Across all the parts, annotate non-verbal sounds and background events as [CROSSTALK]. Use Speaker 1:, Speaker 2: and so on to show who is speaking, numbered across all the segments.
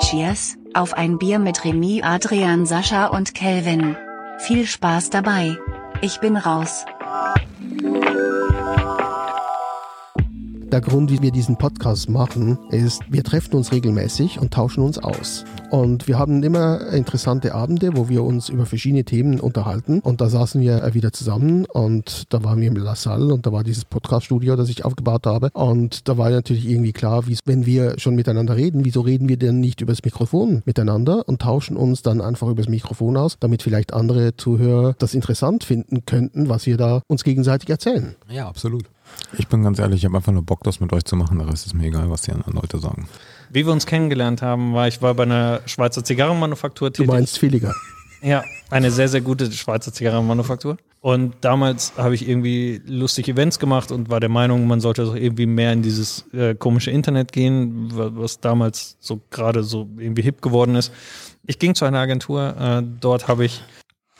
Speaker 1: Cheers, auf ein Bier mit Remy, Adrian, Sascha und Kelvin. Viel Spaß dabei. Ich bin raus.
Speaker 2: Der Grund, wie wir diesen Podcast machen, ist, wir treffen uns regelmäßig und tauschen uns aus. Und wir haben immer interessante Abende, wo wir uns über verschiedene Themen unterhalten. Und da saßen wir wieder zusammen und da waren wir im La Salle und da war dieses Podcast-Studio, das ich aufgebaut habe. Und da war natürlich irgendwie klar, wenn wir schon miteinander reden, wieso reden wir denn nicht übers Mikrofon miteinander und tauschen uns dann einfach übers Mikrofon aus, damit vielleicht andere Zuhörer das interessant finden könnten, was wir da uns gegenseitig erzählen.
Speaker 3: Ja, absolut. Ich bin ganz ehrlich, ich habe einfach nur Bock, das mit euch zu machen. Der Rest ist mir egal, was die anderen Leute sagen.
Speaker 4: Wie wir uns kennengelernt haben, war ich war bei einer Schweizer Zigarrenmanufaktur
Speaker 2: Du
Speaker 4: tätig.
Speaker 2: meinst Villiger.
Speaker 4: Ja, eine sehr, sehr gute Schweizer Zigarrenmanufaktur. Und damals habe ich irgendwie lustige Events gemacht und war der Meinung, man sollte doch irgendwie mehr in dieses äh, komische Internet gehen, wa- was damals so gerade so irgendwie hip geworden ist. Ich ging zu einer Agentur, äh, dort habe ich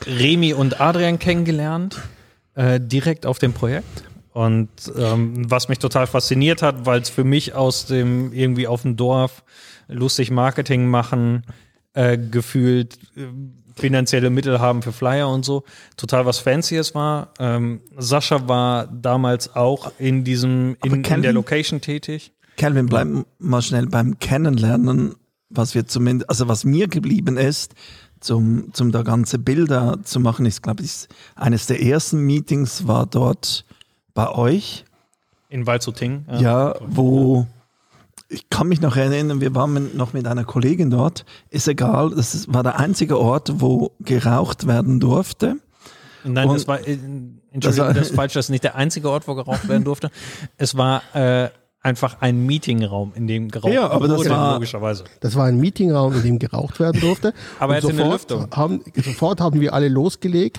Speaker 4: Remi und Adrian kennengelernt, äh, direkt auf dem Projekt. Und ähm, was mich total fasziniert hat, weil es für mich aus dem irgendwie auf dem Dorf lustig Marketing machen, äh, gefühlt äh, finanzielle Mittel haben für Flyer und so, total was Fancyes war. Ähm, Sascha war damals auch in diesem, in, in
Speaker 5: Kelvin?
Speaker 4: der Location tätig.
Speaker 5: Calvin, bleib mal schnell beim Kennenlernen, was wir zumindest, also was mir geblieben ist, zum, zum da ganze Bilder zu machen, ist, glaube ich, eines der ersten Meetings war dort bei euch,
Speaker 4: In Walzuting.
Speaker 5: ja, wo ich kann mich noch erinnern, wir waren noch mit einer Kollegin dort, ist egal, das war der einzige Ort, wo geraucht werden durfte.
Speaker 4: Nein,
Speaker 5: Und-
Speaker 4: das war, äh, Entschuldigung,
Speaker 5: Das war-
Speaker 4: das ist falsch, das ist nicht der einzige Ort, wo geraucht werden durfte. Es war äh, einfach ein Meetingraum, in dem geraucht
Speaker 5: Ja, aber das
Speaker 4: wurde,
Speaker 5: war-
Speaker 4: logischerweise.
Speaker 2: Das war ein Meetingraum, in dem geraucht werden durfte. [LAUGHS]
Speaker 4: Aber
Speaker 2: und
Speaker 4: jetzt in der
Speaker 2: sofort
Speaker 4: Lüftung.
Speaker 2: Haben, sofort haben wir alle losgelegt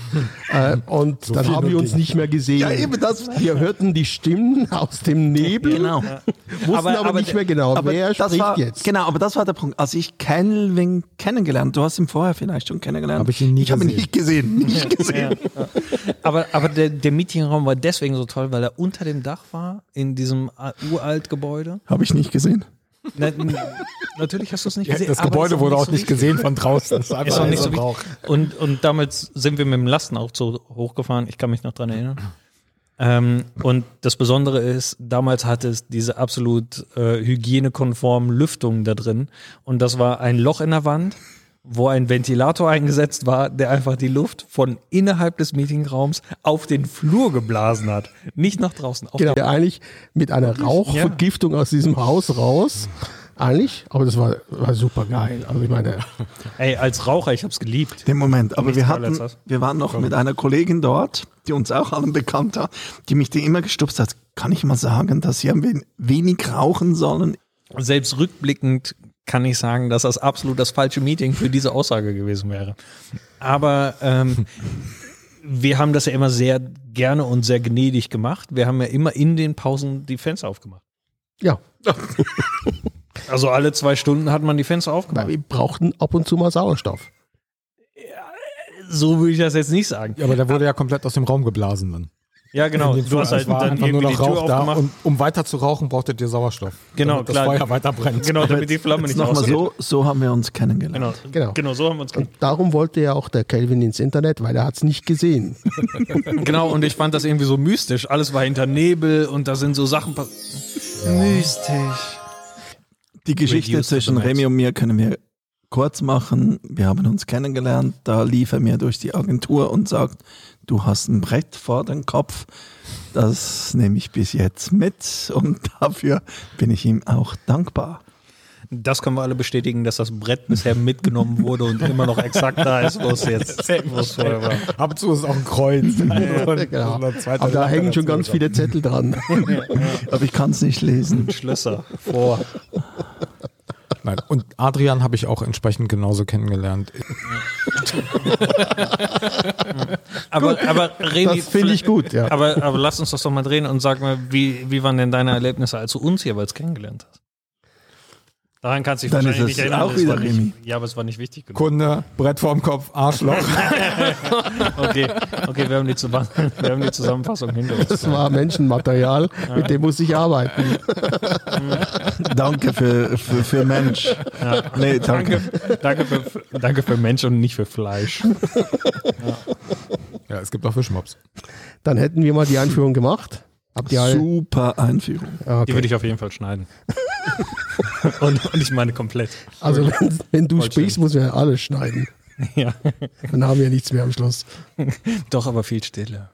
Speaker 2: äh, und dann haben wir uns nicht mehr gesehen.
Speaker 5: Ja, eben das-
Speaker 2: Wir hörten die Stimmen aus dem Nebel,
Speaker 5: Genau. [LAUGHS]
Speaker 2: wussten aber, nicht mehr genau, wer
Speaker 5: das
Speaker 2: spricht
Speaker 5: war,
Speaker 2: jetzt.
Speaker 5: Genau, aber das war der Punkt. Als ich Calvin kennengelernt, du hast ihn vorher vielleicht schon kennengelernt.
Speaker 3: Hab ich ihn nie
Speaker 5: Ich habe ihn
Speaker 3: gesehen.
Speaker 5: nicht gesehen. [LAUGHS] Nicht gesehen.
Speaker 4: Aber, aber der, der Meetingraum war deswegen so toll, weil er unter dem Dach war, in diesem äh, uralt Gebäude.
Speaker 5: Habe ich nicht gesehen.
Speaker 4: Na, natürlich hast du es nicht [LAUGHS]
Speaker 3: Ja,
Speaker 4: gesehen.
Speaker 3: das
Speaker 4: aber
Speaker 3: Gebäude wurde auch
Speaker 4: so
Speaker 3: nicht gesehen von draußen. [LAUGHS] Das ist
Speaker 4: Ist auch nicht so
Speaker 3: Rauch.
Speaker 4: wichtig. Und, und damals sind wir mit dem Lastenaufzug hochgefahren. Ich kann mich noch dran erinnern. Ähm, und das Besondere ist, damals hatte es diese absolut äh, hygienekonformen Lüftungen da drin. Und das war ein Loch in der Wand, wo ein Ventilator eingesetzt war, der einfach die Luft von innerhalb des Meetingraums auf den Flur geblasen hat. Nicht nach draußen. Auf
Speaker 2: Genau, eigentlich mit einer Rauchvergiftung aus diesem Haus raus. Eigentlich, aber das war, war super geil. Also ich meine,
Speaker 4: Ey, als Raucher, ich hab's geliebt.
Speaker 5: Den Moment. Aber
Speaker 4: Nichts
Speaker 5: wir hatten, wir waren noch mit einer Kollegin dort, die uns auch allen bekannt hat, die mich die immer gestupst hat. Kann ich mal sagen, dass sie ein wen- wenig rauchen sollen?
Speaker 4: Selbst rückblickend kann ich sagen, dass das absolut das falsche Meeting für diese Aussage gewesen wäre. Aber ähm, wir haben das ja immer sehr gerne und sehr gnädig gemacht. Wir haben ja immer in den Pausen die Fenster aufgemacht.
Speaker 2: ja, [LAUGHS]
Speaker 4: Also alle zwei Stunden hat man die Fenster
Speaker 2: weil
Speaker 4: aufgemacht.
Speaker 2: wir brauchten ab und zu mal Sauerstoff.
Speaker 4: So würde ich das jetzt nicht sagen.
Speaker 3: Ja, aber der wurde ja komplett aus dem Raum geblasen dann.
Speaker 4: Ja, genau.
Speaker 3: In dem
Speaker 4: Du hast halt dann
Speaker 3: einfach nur
Speaker 4: irgendwie die
Speaker 3: noch
Speaker 4: Tür
Speaker 3: Rauch da
Speaker 4: aufgemacht.
Speaker 3: und um weiter zu rauchen, brauchtet ihr Sauerstoff.
Speaker 4: Genau,
Speaker 3: damit
Speaker 4: klar.
Speaker 3: das Feuer weiter brennt.
Speaker 4: Genau, damit die Flamme
Speaker 5: Jetzt
Speaker 4: nicht
Speaker 5: nochmal so, so haben wir uns kennengelernt.
Speaker 4: Genau.
Speaker 2: Genau.
Speaker 4: genau, so haben wir uns
Speaker 2: Und darum wollte ja auch der Kelvin ins Internet, weil er hat es nicht gesehen. [LAUGHS]
Speaker 4: Genau, und ich fand das irgendwie so mystisch. Alles war hinter Nebel und da sind so Sachen passiert. Mystisch.
Speaker 5: Die Geschichte zwischen. Remy und mir können wir kurz machen. Wir haben uns kennengelernt. Da lief er mir durch die Agentur und sagt, du hast ein Brett vor den Kopf. Das nehme ich bis jetzt mit und [LAUGHS] dafür bin ich ihm auch dankbar.
Speaker 4: Das können wir alle bestätigen, dass das Brett bisher mitgenommen wurde und immer noch exakt da ist, wo es jetzt [LAUGHS] wo es vorher war.
Speaker 3: Ab und zu ist es auch ein Kreuz. Und
Speaker 2: Genau. Aber da hängen schon ganz viele Zettel dran. [LAUGHS]
Speaker 5: Aber ich kann es nicht lesen.
Speaker 4: Schlösser vor.
Speaker 3: Nein. Und Adrian habe ich auch entsprechend genauso kennengelernt.
Speaker 4: Aber, aber Remi,
Speaker 2: Das finde ich gut, ja.
Speaker 4: Aber, aber lass uns das doch mal drehen und sag mal, wie, wie waren denn deine Erlebnisse, als du uns jeweils kennengelernt hast? Daran kannst du dich
Speaker 5: Dann
Speaker 4: wahrscheinlich
Speaker 5: ist
Speaker 4: nicht
Speaker 5: es
Speaker 4: erinnern.
Speaker 5: auch wieder
Speaker 4: war nicht,
Speaker 5: Remy.
Speaker 4: ja, aber es war nicht wichtig genug.
Speaker 3: Kunde, Brett vorm Kopf, Arschloch. [LAUGHS]
Speaker 4: Okay, okay wir, haben die wir haben die Zusammenfassung hinter uns.
Speaker 2: Das war Menschenmaterial, mit dem muss ich arbeiten. [LAUGHS]
Speaker 5: Danke für, für, für Mensch. Nee, danke.
Speaker 4: Danke, danke, für, danke für Mensch und nicht für Fleisch. [LAUGHS]
Speaker 3: ja, es gibt auch Fischmops.
Speaker 2: Dann hätten wir mal die Einführung gemacht. Habt ihr alle?
Speaker 5: Super Einführung.
Speaker 2: Ah,
Speaker 4: Die
Speaker 2: Okay.
Speaker 4: würde ich auf jeden Fall schneiden. [LAUGHS] und, und ich meine komplett.
Speaker 2: Also wenn, wenn du sprichst, muss ja alles schneiden.
Speaker 4: Ja.
Speaker 2: Dann haben wir nichts mehr am Schluss. [LAUGHS]
Speaker 4: Doch, aber viel stiller.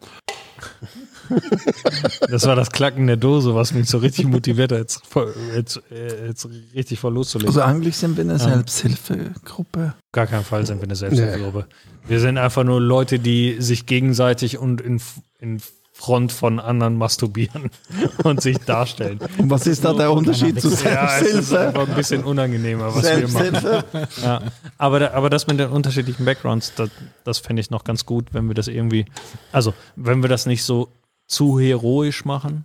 Speaker 4: Das war das Klacken der Dose, was mich so richtig motiviert hat, jetzt, voll- jetzt, äh, jetzt richtig voll loszulegen.
Speaker 5: Also eigentlich sind wir eine Selbsthilfegruppe.
Speaker 4: Gar keinen Fall sind wir eine Selbsthilfegruppe. Wir sind einfach nur Leute, die sich gegenseitig und in, in Front von anderen masturbieren [LAUGHS] und sich darstellen.
Speaker 5: Und was ist da der Unterschied zu
Speaker 4: Ja, es ist
Speaker 5: Selbsthilfe?
Speaker 4: einfach ein bisschen unangenehmer, was wir machen.
Speaker 5: Selbsthilfe?
Speaker 4: Ja. Aber, da, aber das mit den unterschiedlichen Backgrounds, das, das fände ich noch ganz gut, wenn wir das irgendwie, also wenn wir das nicht so zu heroisch machen.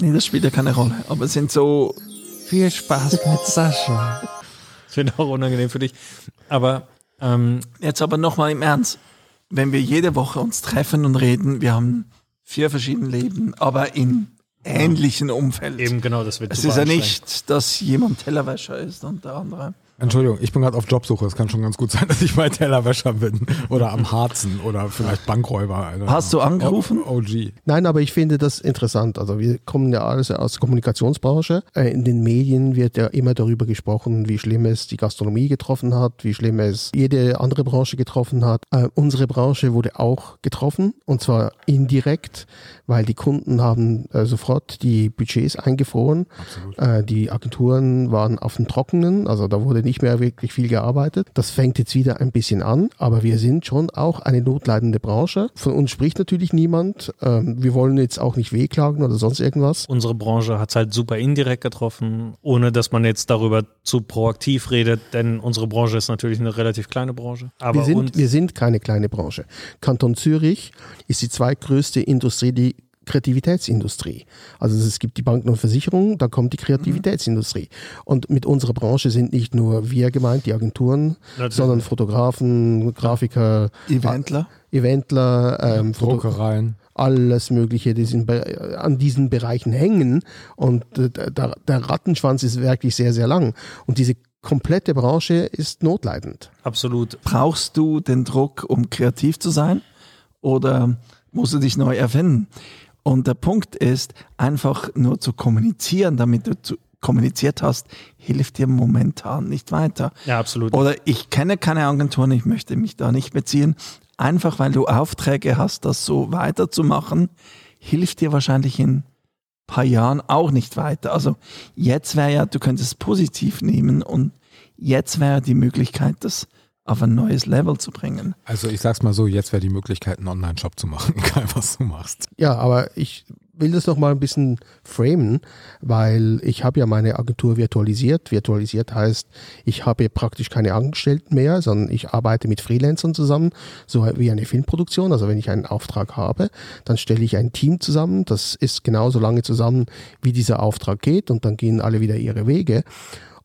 Speaker 5: Nee, das spielt ja keine Rolle. Aber es sind so,
Speaker 4: Viel Spaß mit Sascha. Das wird auch unangenehm für dich. Aber ähm,
Speaker 5: jetzt aber nochmal im Ernst. Wenn wir jede Woche uns treffen und reden, wir haben vier verschiedene Leben, aber in ähnlichen Umfeld.
Speaker 4: eben genau, das wird
Speaker 5: Es ist ja nicht, dass jemand Tellerwäscher ist und der andere.
Speaker 3: Entschuldigung, ich bin gerade auf Jobsuche. Es kann schon ganz gut sein, [LAUGHS] dass ich bei Tellerwäscher bin. Oder am Harzen oder vielleicht Bankräuber. Alter.
Speaker 5: Hast du angerufen?
Speaker 3: O- OG.
Speaker 2: Nein, aber ich finde das interessant. Also wir kommen ja alles aus der Kommunikationsbranche. Äh, In den Medien wird ja immer darüber gesprochen, wie schlimm es die Gastronomie getroffen hat, wie schlimm es jede andere Branche getroffen hat. Äh, unsere Branche wurde auch getroffen und zwar indirekt, weil die Kunden haben äh, sofort die Budgets eingefroren. Äh, die Agenturen waren auf dem Trockenen, also da wurde nicht mehr wirklich viel gearbeitet. Das fängt jetzt wieder ein bisschen an, aber wir sind schon auch eine notleidende Branche. Von uns spricht natürlich niemand. Ähm, wir wollen jetzt auch nicht wehklagen oder sonst irgendwas.
Speaker 4: Unsere Branche hat es halt super indirekt getroffen, ohne dass man jetzt darüber zu proaktiv redet, denn unsere Branche ist natürlich eine relativ kleine Branche. Aber
Speaker 2: Wir sind, wir sind keine kleine Branche. Kanton Zürich ist die zweitgrößte Industrie, die Kreativitätsindustrie. Also es gibt die Banken und Versicherungen, da kommt die Kreativitätsindustrie. Und mit unserer Branche sind nicht nur wir gemeint, die Agenturen,
Speaker 4: Natürlich.
Speaker 2: sondern Fotografen, Grafiker,
Speaker 5: Eventler?
Speaker 2: Eventler, ähm,
Speaker 3: Druckereien.
Speaker 2: alles Mögliche, die sind bei, an diesen Bereichen hängen. Und äh, der, der Rattenschwanz ist wirklich sehr, sehr lang. Und diese komplette Branche ist notleidend.
Speaker 4: absolut.
Speaker 5: Brauchst du den Druck, um kreativ zu sein? Oder musst du dich neu erfinden? Und der Punkt ist, einfach nur zu kommunizieren, damit du zu, kommuniziert hast, hilft dir momentan nicht weiter.
Speaker 4: Ja, absolut.
Speaker 5: Oder ich kenne keine Agenturen, ich möchte mich da nicht beziehen. Einfach weil du Aufträge hast, das so weiterzumachen, hilft dir wahrscheinlich in ein paar Jahren auch nicht weiter. Also jetzt wäre ja, du könntest es positiv nehmen und jetzt wäre die Möglichkeit, das auf ein neues Level zu bringen.
Speaker 3: Also ich sag's mal so, jetzt wäre die Möglichkeit, einen Online-Shop zu machen, [LAUGHS] egal was du machst.
Speaker 2: Ja, aber ich will das noch mal ein bisschen framen, weil ich habe ja meine Agentur virtualisiert. Virtualisiert heißt, ich habe praktisch keine Angestellten mehr, sondern ich arbeite mit Freelancern zusammen, so wie eine Filmproduktion. Also wenn ich einen Auftrag habe, dann stelle ich ein Team zusammen. Das ist genauso lange zusammen, wie dieser Auftrag geht und dann gehen alle wieder ihre Wege.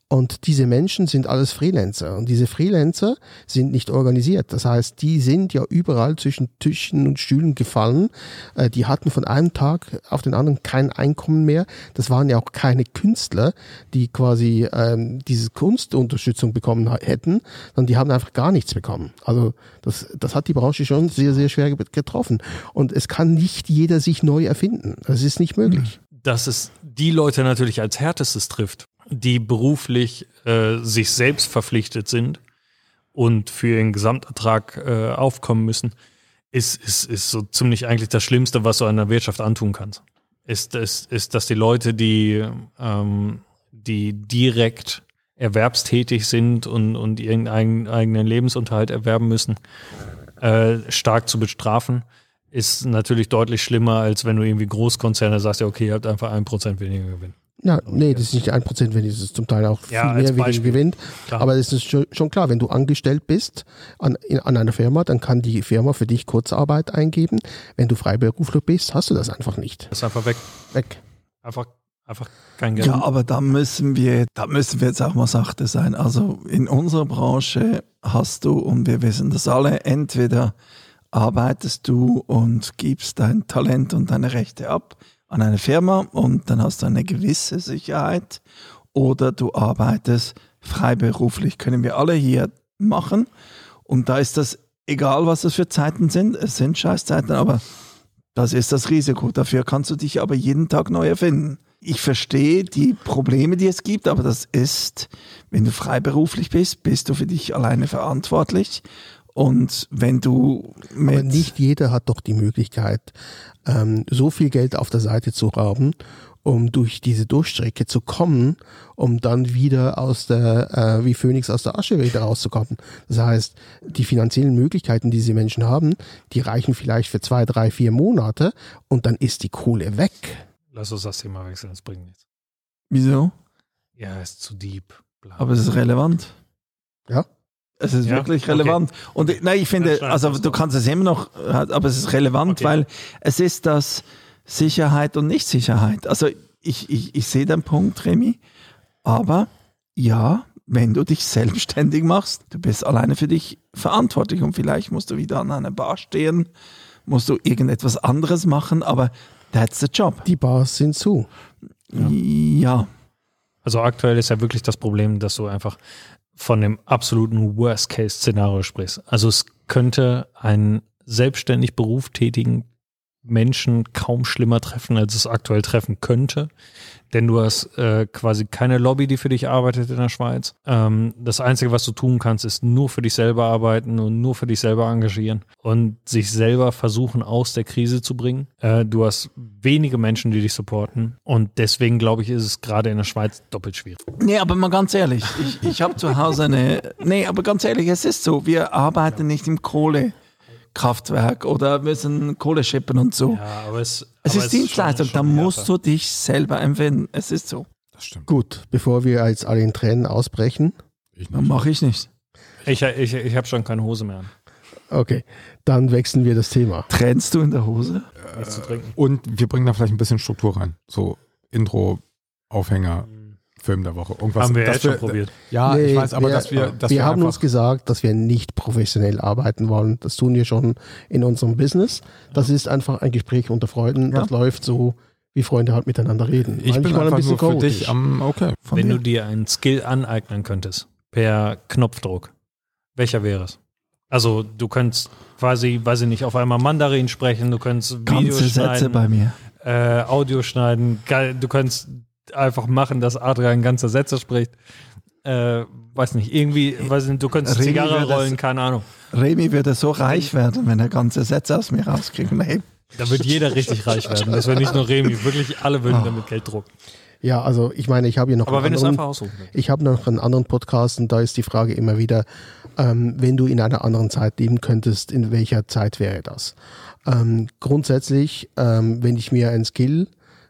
Speaker 2: Und diese Menschen sind alles Freelancer. Und diese Freelancer sind nicht organisiert. Das heißt, die sind ja überall zwischen Tischen und Stühlen gefallen. Äh, Die hatten von einem Tag auf den anderen kein Einkommen mehr. Das waren ja auch keine Künstler, die quasi ähm, diese Kunstunterstützung bekommen hätten, sondern die haben einfach gar nichts bekommen. Also das, das hat die Branche schon sehr, sehr schwer ge- getroffen. Und es kann nicht jeder sich neu erfinden. Das ist nicht möglich.
Speaker 4: dass es die Leute natürlich als härtestes trifft, die beruflich äh, sich selbst verpflichtet sind und für ihren Gesamtertrag äh, aufkommen müssen, ist, ist, ist so ziemlich eigentlich das Schlimmste, was du einer Wirtschaft antun kannst. Ist, ist, ist dass die Leute, die, ähm, die direkt erwerbstätig sind und, und ihren eigenen, Lebensunterhalt erwerben müssen, äh, stark zu bestrafen, ist natürlich deutlich schlimmer, als wenn du irgendwie Großkonzerne sagst, ja, okay, ihr habt einfach ein Prozent weniger Gewinn.
Speaker 2: Ja, nee, das ist nicht ein Prozent, wenn es ist zum Teil auch
Speaker 4: Ja,
Speaker 2: viel mehr
Speaker 4: Beispiel.
Speaker 2: gewinnt.
Speaker 4: Klar.
Speaker 2: Aber es ist schon, klar, wenn du angestellt bist an, in, an einer Firma, dann kann die Firma für dich Kurzarbeit eingeben. Wenn du Freiberufler bist, hast du das einfach nicht.
Speaker 4: ist einfach weg.
Speaker 2: Weg.
Speaker 4: Einfach, Einfach kein Geld.
Speaker 5: Ja, aber da müssen wir, da müssen wir jetzt auch mal sachte sein. Also in unserer Branche hast du, und wir wissen das alle, entweder arbeitest du und gibst dein Talent und deine Rechte ab an eine Firma und dann hast du eine gewisse Sicherheit oder du arbeitest freiberuflich. Können wir alle hier machen. Und da ist das egal, was das für Zeiten sind. Es sind Scheißzeiten, aber das ist das Risiko. Dafür kannst du dich aber jeden Tag neu erfinden. Ich verstehe die Probleme, die es gibt, aber das ist, wenn du freiberuflich bist, bist du für dich alleine verantwortlich. Und wenn du mit
Speaker 2: Aber nicht jeder hat doch die Möglichkeit, ähm, so viel Geld auf der Seite zu haben, um durch diese Durchstrecke zu kommen, um dann wieder aus der, äh, wie Phönix aus der Asche wieder rauszukommen. Das heißt, die finanziellen Möglichkeiten, die diese Menschen haben, die reichen vielleicht für zwei, drei, vier Monate und dann ist die Kohle weg.
Speaker 4: Lass uns das Thema wechseln, das bringt nichts.
Speaker 5: wieso?
Speaker 4: Ja, ist zu deep. Bla.
Speaker 5: Aber es ist relevant.
Speaker 2: Ja.
Speaker 5: Es ist
Speaker 4: Ja,
Speaker 5: wirklich
Speaker 4: okay.
Speaker 5: relevant. Und ich- nein, ich finde,
Speaker 4: Ja,
Speaker 5: also du kannst es immer noch, aber es ist relevant,
Speaker 4: Okay.
Speaker 5: weil es ist das Sicherheit und Nichtsicherheit. Also ich, ich, ich sehe den Punkt, Remy, aber ja, wenn du dich [LAUGHS] selbstständig machst, du bist alleine für dich verantwortlich und vielleicht musst du wieder an einer Bar stehen, musst du irgendetwas anderes machen, aber that's the job.
Speaker 2: Die Bars sind zu.
Speaker 5: Ja,
Speaker 4: Also aktuell ist ja wirklich das Problem, dass du einfach von dem absoluten Worst-Case-Szenario sprichst. Also es könnte einen selbstständig Beruf tätigen Menschen kaum schlimmer treffen, als es aktuell treffen könnte. Denn du hast äh, quasi keine Lobby, die für dich arbeitet in der Schweiz. Ähm, das Einzige, was du tun kannst, ist nur für dich selber arbeiten und nur für dich selber engagieren und sich selber versuchen, aus der Krise zu bringen. Äh, du hast wenige Menschen, die dich supporten. Und deswegen, glaube ich, ist es gerade in der Schweiz doppelt schwierig.
Speaker 5: Nee, aber mal ganz ehrlich, ich, ich habe zu Hause eine. Nee, aber ganz ehrlich, es ist so, wir arbeiten nicht im Kohlekraftwerk oder müssen Kohle schippen und so.
Speaker 4: Ja, aber es,
Speaker 5: es
Speaker 4: aber
Speaker 5: ist Dienstleistung, da musst du dich selber empfinden. Es ist so.
Speaker 3: Das stimmt.
Speaker 2: Gut, bevor wir jetzt alle in Tränen ausbrechen.
Speaker 3: Ich
Speaker 5: Dann mache ich nicht.
Speaker 4: Ich, ich, ich habe schon keine Hose mehr.
Speaker 2: Okay, dann wechseln wir das Thema.
Speaker 5: Tränst du in der Hose?
Speaker 4: Nichts zu trinken.
Speaker 3: Und wir bringen da vielleicht ein bisschen Struktur rein. So Intro, Aufhänger, Film der Woche. Irgendwas.
Speaker 4: Haben wir jetzt schon probiert.
Speaker 3: Ja, ich
Speaker 2: Nee,
Speaker 3: weiß, aber
Speaker 2: wir,
Speaker 3: dass wir, dass
Speaker 2: wir
Speaker 3: wir,
Speaker 2: haben uns gesagt, dass wir nicht professionell arbeiten wollen. Das tun wir schon in unserem Business. Das ist einfach ein Gespräch unter Freunden. Das läuft so, wie Freunde halt miteinander reden.
Speaker 3: ich bin
Speaker 2: Manchmal
Speaker 3: einfach nur für dich am, okay.
Speaker 4: Wenn
Speaker 5: dir?
Speaker 4: du dir einen Skill aneignen könntest, per Knopfdruck, welcher wäre es? Also du könntest quasi, weiß ich nicht, auf einmal Mandarin sprechen, du könntest Videos
Speaker 5: Ganze Sätze
Speaker 4: schneiden,
Speaker 5: bei mir.
Speaker 4: äh, Audio schneiden, geil, du könntest einfach machen, dass Adrian ganze Sätze spricht. Äh, weiß nicht, irgendwie, weiß nicht, du könntest
Speaker 5: Remy
Speaker 4: Zigarre
Speaker 5: wäre das-
Speaker 4: rollen, keine Ahnung.
Speaker 5: Remy würde so reich werden, wenn er ganze Sätze aus mir rauskriegt. Nee.
Speaker 4: Da wird jeder richtig reich werden. Das wäre nicht nur Remy, wirklich alle würden damit Geld drucken.
Speaker 2: Ja, also ich meine, ich habe hier noch
Speaker 4: Aber
Speaker 2: einen
Speaker 4: wenn du es
Speaker 2: anderen-. Ich habe noch einen anderen Podcast und da ist die Frage immer wieder, ähm, wenn du in einer anderen Zeit leben könntest, in welcher Zeit wäre das? Ähm, grundsätzlich, ähm, wenn ich mir ein Skill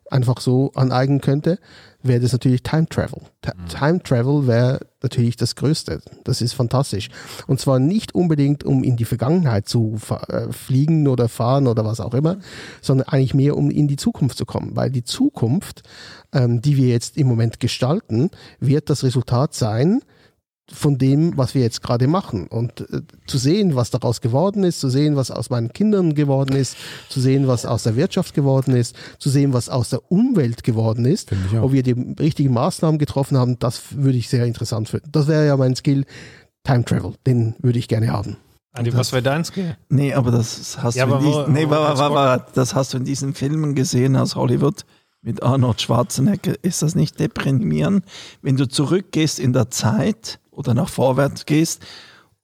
Speaker 2: einfach so aneignen könnte, wäre das natürlich Time Travel. Ta Time Travel wäre natürlich das Größte. Das ist fantastisch. Und zwar nicht unbedingt, um in die Vergangenheit zu äh, fliegen oder fahren oder was auch immer, sondern eigentlich mehr, um in die Zukunft zu kommen. Weil die Zukunft, ähm, die wir jetzt im Moment gestalten, wird das Resultat sein, von dem, was wir jetzt gerade machen. Und äh, zu sehen, was daraus geworden ist, zu sehen, was aus meinen Kindern geworden ist, zu sehen, was aus der Wirtschaft geworden ist, zu sehen, was aus der Umwelt geworden ist, ob wir die richtigen Maßnahmen getroffen haben, das würde ich sehr interessant finden. Das wäre ja mein Skill, Time Travel. Den würde ich gerne haben.
Speaker 4: Andi, was wäre dein Skill?
Speaker 5: Nee, aber das hast
Speaker 4: Ja,
Speaker 5: du in diesen, nee,
Speaker 4: wo-
Speaker 5: wa-
Speaker 4: als
Speaker 5: wa- wa- das hast du in diesen Filmen gesehen aus Hollywood mit Arnold Schwarzenegger. Ist das nicht deprimierend, wenn du zurückgehst in der Zeit oder nach vorwärts gehst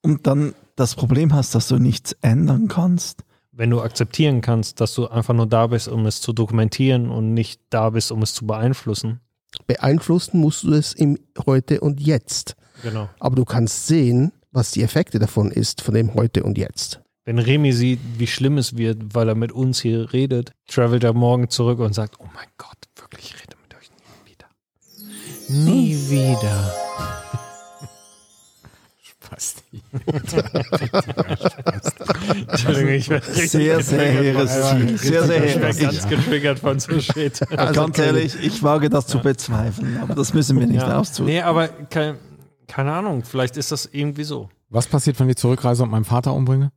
Speaker 5: und dann das Problem hast, dass du nichts ändern kannst?
Speaker 4: Wenn du akzeptieren kannst, dass du einfach nur da bist, um es zu dokumentieren und nicht da bist, um es zu beeinflussen.
Speaker 2: Beeinflussen musst du es im Heute und Jetzt.
Speaker 4: Genau.
Speaker 2: Aber du kannst sehen, was die Effekte davon ist, von dem Heute und Jetzt.
Speaker 4: Wenn Remy sieht, wie schlimm es wird, weil er mit uns hier redet, travelt er morgen zurück und sagt, oh mein Gott, wirklich, ich rede mit euch nie wieder. Nie wieder.
Speaker 3: Spasti.
Speaker 4: Entschuldigung, ich werde
Speaker 5: Sehr, sehr hehres Ziel. Sehr, sehr
Speaker 4: Ich
Speaker 5: hehres
Speaker 4: werde
Speaker 5: Ziel.
Speaker 4: ganz getriggert von so Shit. [LAUGHS]
Speaker 5: Ganz ehrlich, ich wage das zu bezweifeln, aber das müssen wir nicht
Speaker 4: Ja.
Speaker 5: auszug.
Speaker 4: Nee, aber kein, keine Ahnung, vielleicht ist das irgendwie so.
Speaker 3: Was passiert, wenn ich zurückreise und meinen Vater umbringe?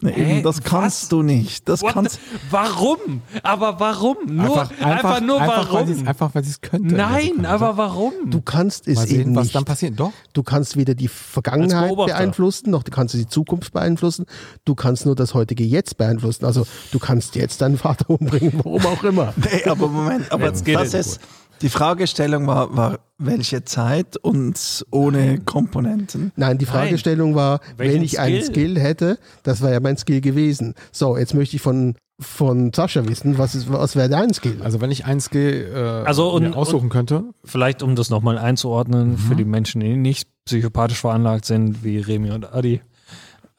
Speaker 5: Eben, das kannst
Speaker 4: Was?
Speaker 5: du nicht. Das
Speaker 4: What
Speaker 5: kannst
Speaker 4: the- warum? Aber warum? Nur, einfach, nur
Speaker 3: einfach,
Speaker 4: warum?
Speaker 3: Weil einfach, weil sie es könnte.
Speaker 4: Nein,
Speaker 3: Sekunde.
Speaker 4: aber warum?
Speaker 2: Du kannst es
Speaker 3: Mal
Speaker 2: eben
Speaker 3: sehen, was
Speaker 2: nicht.
Speaker 3: dann passiert. Doch.
Speaker 2: Du kannst weder die Vergangenheit beeinflussen, noch du kannst die Zukunft beeinflussen. Du kannst nur das heutige Jetzt beeinflussen. Also du kannst jetzt deinen Vater [LAUGHS] umbringen, warum auch immer.
Speaker 5: Nee, aber Moment, aber
Speaker 4: Jetzt geht
Speaker 5: das
Speaker 4: es.
Speaker 5: ist, die Fragestellung war, war, welche Zeit und ohne Komponenten.
Speaker 2: Nein, die Fragestellung war,
Speaker 4: Welchen
Speaker 2: wenn ich einen
Speaker 4: Skill?
Speaker 2: Skill hätte, das wäre ja mein Skill gewesen. So, jetzt möchte ich von, von Sascha wissen, was, ist, was wäre dein Skill?
Speaker 3: Also wenn ich ein Skill äh,
Speaker 4: Also und-
Speaker 3: mir aussuchen könnte,
Speaker 4: Vielleicht, um das nochmal einzuordnen, für die Menschen, die nicht psychopathisch veranlagt sind, wie Remy und Adi.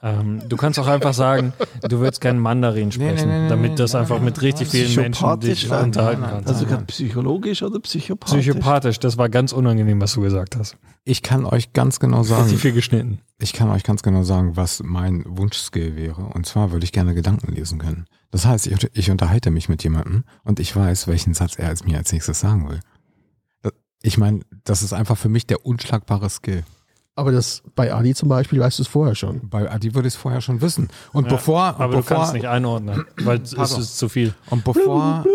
Speaker 4: Ähm, du kannst auch einfach sagen, du willst keinen Mandarin sprechen,
Speaker 3: nee, nee, nee,
Speaker 4: damit das
Speaker 3: nee,
Speaker 4: einfach mit richtig vielen Menschen dich unterhalten
Speaker 3: nein, nein,
Speaker 4: kannst.
Speaker 5: Also psychologisch oder psychopathisch?
Speaker 4: Psychopathisch, das war ganz unangenehm, was du gesagt hast.
Speaker 3: ich kann euch ganz genau sagen,
Speaker 4: viel geschnitten.
Speaker 3: ich kann euch ganz genau sagen, was mein Wunschskill wäre. Und zwar würde ich gerne Gedanken lesen können. Das heißt, ich, ich unterhalte mich mit jemandem und ich weiß, welchen Satz er als mir als nächstes sagen will. Ich meine, das ist einfach für mich der unschlagbare Skill.
Speaker 2: Aber das bei Ali zum Beispiel weißt du es vorher schon.
Speaker 3: Bei Adi würde ich es vorher schon wissen. Und
Speaker 4: Ja,
Speaker 3: bevor,
Speaker 4: aber du
Speaker 3: bevor,
Speaker 4: kannst nicht einordnen, weil es ist zu viel.
Speaker 3: und bevor,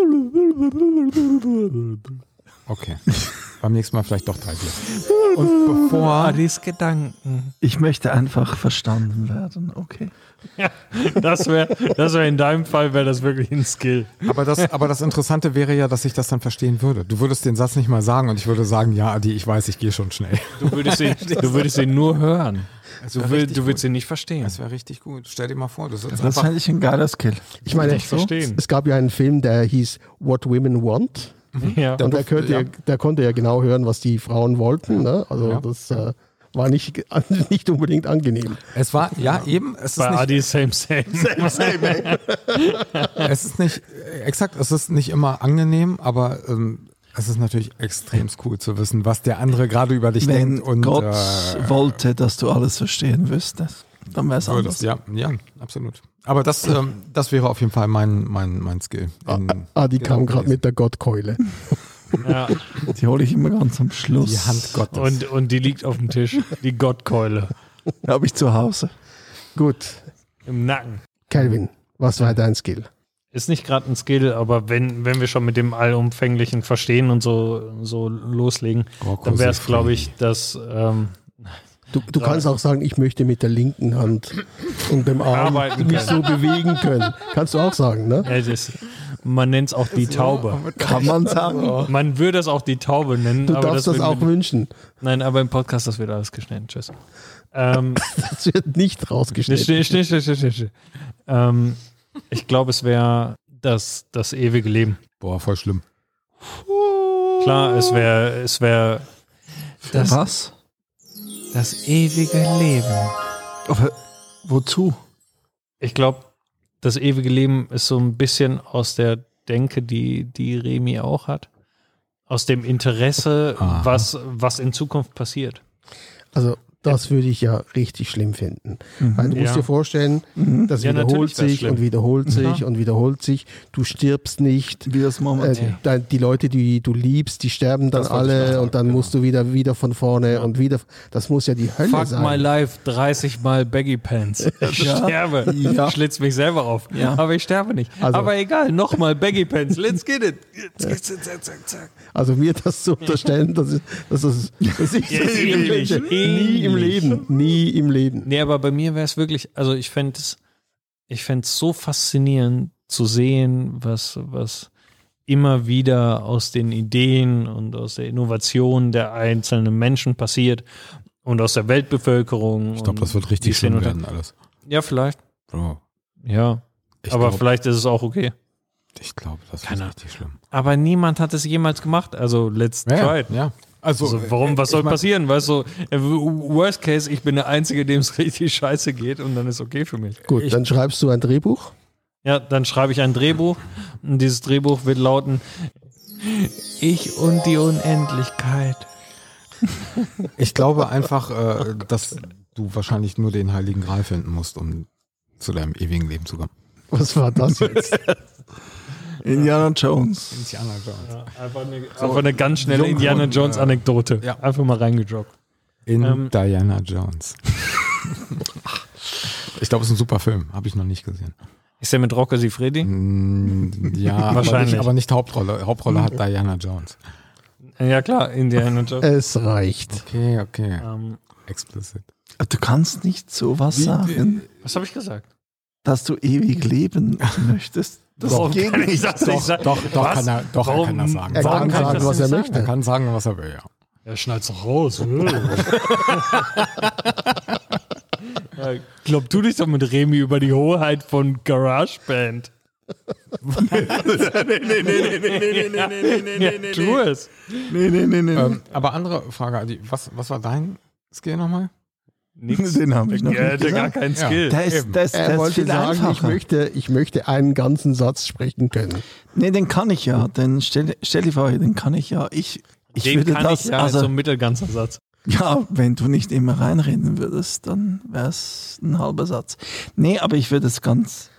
Speaker 3: okay, beim nächsten Mal vielleicht doch drei Bier. Und bevor,
Speaker 4: Adis Gedanken.
Speaker 5: Ich möchte einfach verstanden werden, okay.
Speaker 4: Ja, das wäre das wär in deinem Fall wäre das wirklich ein Skill.
Speaker 3: aber das, aber das Interessante wäre ja, dass ich das dann verstehen würde. Du würdest den Satz nicht mal sagen und ich würde sagen, ja, Adi, ich weiß, ich gehe schon schnell.
Speaker 4: Du würdest ihn, [LAUGHS] du würdest ihn nur hören. Du, will, du willst ihn nicht verstehen.
Speaker 3: Das wäre richtig gut. Stell dir mal vor, du sitzt
Speaker 5: Das fände ich ein geiler Skill.
Speaker 2: Ich meine,
Speaker 4: nicht verstehen.
Speaker 2: es gab ja einen Film, der hieß What Women Want.
Speaker 4: Ja.
Speaker 2: Und der, könnte ja.
Speaker 3: ja.
Speaker 2: der konnte ja genau hören, was die Frauen wollten. Ne? Also
Speaker 3: Ja.
Speaker 2: das äh, war nicht, [LAUGHS] nicht unbedingt angenehm.
Speaker 3: es war, ja, eben, es ist
Speaker 4: Bei
Speaker 3: nicht,
Speaker 4: Adi same same. [LAUGHS] [LAUGHS]
Speaker 3: es ist nicht, exakt, es ist nicht immer angenehm, aber ähm, es ist natürlich extrem cool zu wissen, was der andere gerade über dich
Speaker 5: Wenn
Speaker 3: denkt und
Speaker 5: Gott
Speaker 3: äh,
Speaker 5: wollte, dass du alles verstehen wüsstest, dann wäre es anders.
Speaker 3: Ja, ja, absolut. Aber das, ähm, das wäre auf jeden Fall mein, mein, mein Skill. In
Speaker 2: Adi kam
Speaker 3: Gedanken
Speaker 2: gerade mit der Gottkeule.
Speaker 4: Ja.
Speaker 5: Die hole ich immer ganz am Schluss.
Speaker 3: Die Hand Gottes.
Speaker 4: Und, und die liegt auf dem Tisch. Die Gottkeule.
Speaker 5: Habe ich zu Hause.
Speaker 2: Gut,
Speaker 4: Im Nacken.
Speaker 2: Calvin, was war dein Skill?
Speaker 4: Ist nicht gerade ein Skill, aber wenn, wenn wir schon mit dem allumfänglichen Verstehen und so, so loslegen, dann wäre es, glaube ich, dass ähm,
Speaker 2: Du, du kannst auch sagen, ich möchte mit der linken Hand und dem Arm
Speaker 4: Arbeiten
Speaker 2: mich so
Speaker 4: können.
Speaker 2: bewegen können. Kannst du auch sagen, ne?
Speaker 4: ja, das, man nennt es auch die Taube.
Speaker 5: Kann man sagen.
Speaker 4: Man würde es auch die Taube nennen.
Speaker 2: Du
Speaker 4: aber
Speaker 2: darfst das
Speaker 4: würden
Speaker 2: auch wünschen.
Speaker 4: Nein, aber im Podcast, das wird alles geschnitten. Tschüss. Ähm, [LAUGHS]
Speaker 2: Das wird nicht rausgeschnitten.
Speaker 4: Schnell, schnell, schnell. Ähm, ich glaube, es wäre das, das ewige Leben.
Speaker 3: Boah, voll schlimm.
Speaker 4: Klar, es wäre es wär das,
Speaker 5: Was?
Speaker 4: das ewige Leben.
Speaker 5: Aber wozu?
Speaker 4: Ich glaube, das ewige Leben ist so ein bisschen aus der Denke, die, die Remi auch hat. Aus dem Interesse,
Speaker 3: Aha.
Speaker 4: was, was in Zukunft passiert.
Speaker 2: Also das würde ich ja richtig schlimm finden. Weil du musst
Speaker 4: Ja.
Speaker 2: dir vorstellen, das
Speaker 4: Ja,
Speaker 2: wiederholt sich und wiederholt sich und wiederholt sich. Du stirbst nicht.
Speaker 5: Wie das
Speaker 2: Äh,
Speaker 5: momentan.
Speaker 2: dein- die Leute, die du liebst, die sterben dann
Speaker 3: Das ich
Speaker 2: alle
Speaker 3: sagen,
Speaker 2: und dann
Speaker 3: genau.
Speaker 2: musst du wieder wieder von vorne und wieder. Das muss ja die Hölle
Speaker 4: Fuck
Speaker 2: sein.
Speaker 4: my life, 30 Mal Baggy Pants. [LAUGHS] Ich sterbe.
Speaker 5: Ja.
Speaker 4: Schlitz mich selber auf.
Speaker 5: Ja.
Speaker 4: Aber ich sterbe nicht.
Speaker 2: Also-
Speaker 4: Aber egal, nochmal Baggy Pants. Let's get it. Zack, zack, zack, zack.
Speaker 2: Also mir das zu unterstellen, das ist, das ist, das ist
Speaker 4: Ja, ähnlich,
Speaker 2: nie im Leben, nie im Leben.
Speaker 4: Nee, aber bei mir wäre es wirklich, also ich fände es, ich fände es so faszinierend zu sehen, was, was immer wieder aus den Ideen und aus der Innovation der einzelnen Menschen passiert und aus der Weltbevölkerung.
Speaker 3: Ich glaube, das wird richtig
Speaker 4: unter-
Speaker 3: werden alles.
Speaker 4: Ja, vielleicht.
Speaker 3: Bro,
Speaker 4: Ja.
Speaker 3: ich
Speaker 4: aber
Speaker 3: glaub,
Speaker 4: vielleicht ist es auch okay.
Speaker 3: ich glaube, das wird richtig schlimm.
Speaker 4: Aber niemand hat es jemals gemacht. Also let's try it.
Speaker 3: ja. Also,
Speaker 4: Also warum, was soll
Speaker 3: ich mein-
Speaker 4: passieren? Weißt du, äh, worst case, ich bin der Einzige, dem es [LAUGHS] richtig scheiße geht und dann ist okay für mich.
Speaker 2: Gut, dann schreibst du ein Drehbuch.
Speaker 4: Ja, dann schreibe ich ein Drehbuch und dieses Drehbuch wird lauten Ich und die Unendlichkeit. [LAUGHS]
Speaker 3: Ich glaube einfach, äh, dass du wahrscheinlich nur den Heiligen Gral finden musst, um zu deinem ewigen Leben zu kommen.
Speaker 2: Was war das jetzt? [LAUGHS]
Speaker 5: Indiana Jones.
Speaker 3: Indiana Jones.
Speaker 4: Ja, einfach, eine, einfach eine ganz schnelle Indiana Jones. Anekdote.
Speaker 3: Ja.
Speaker 4: Einfach mal reingedroppt.
Speaker 3: In
Speaker 4: Ähm.
Speaker 3: Diana Jones. ich glaube, es ist ein super Film. Habe ich noch nicht gesehen.
Speaker 4: Ist der mit Rocco Sifredi?
Speaker 3: Mm, Ja, aber
Speaker 4: Wahrscheinlich.
Speaker 3: nicht, aber nicht Hauptrolle. Hauptrolle hat Diana Jones.
Speaker 4: Ja klar, Indiana [LAUGHS] Jones.
Speaker 2: Es reicht.
Speaker 3: Okay, okay.
Speaker 4: Ähm,
Speaker 3: Explicit.
Speaker 5: Du kannst nicht sowas sagen,
Speaker 4: was habe ich gesagt?
Speaker 5: dass du ewig leben [LAUGHS] möchtest. Das
Speaker 4: Warum
Speaker 5: geht
Speaker 4: kann ich
Speaker 5: nicht.
Speaker 4: das nicht sagen?
Speaker 3: Doch, doch,
Speaker 4: Was?
Speaker 3: kann er, doch er kann das sagen.
Speaker 2: Er
Speaker 4: Warum
Speaker 2: kann
Speaker 4: kann ich
Speaker 2: sagen, was er möchte.
Speaker 3: Er kann sagen, was er will, ja.
Speaker 4: Er schneidet doch raus. glaub du dich doch mit Remi über die Hoheit von GarageBand. ja, tu es.
Speaker 5: Nee, nee, nee, nee.
Speaker 3: Ähm, aber andere Frage, Adi, was, was war dein Skill nochmal?
Speaker 4: Nix.
Speaker 5: Den habe ich noch
Speaker 4: Er
Speaker 5: nicht
Speaker 4: hätte gar keinen
Speaker 3: Ja.
Speaker 4: Skill.
Speaker 5: Der ist,
Speaker 3: Eben.
Speaker 5: der ist,
Speaker 2: Er
Speaker 5: der ist
Speaker 2: wollte
Speaker 5: viel
Speaker 2: sagen, ich
Speaker 5: einfacher.
Speaker 2: möchte, ich möchte einen ganzen Satz sprechen können.
Speaker 5: Nee, den kann ich ja. Den stell, stell dir vor, den kann ich ja. Ich, ich
Speaker 4: Den
Speaker 5: würde
Speaker 4: kann
Speaker 5: das,
Speaker 4: ich ja
Speaker 5: also,
Speaker 4: so ein mittelganzer Satz.
Speaker 5: ja, wenn du nicht immer reinreden würdest, dann wäre es ein halber Satz. Nee, aber ich würde es ganz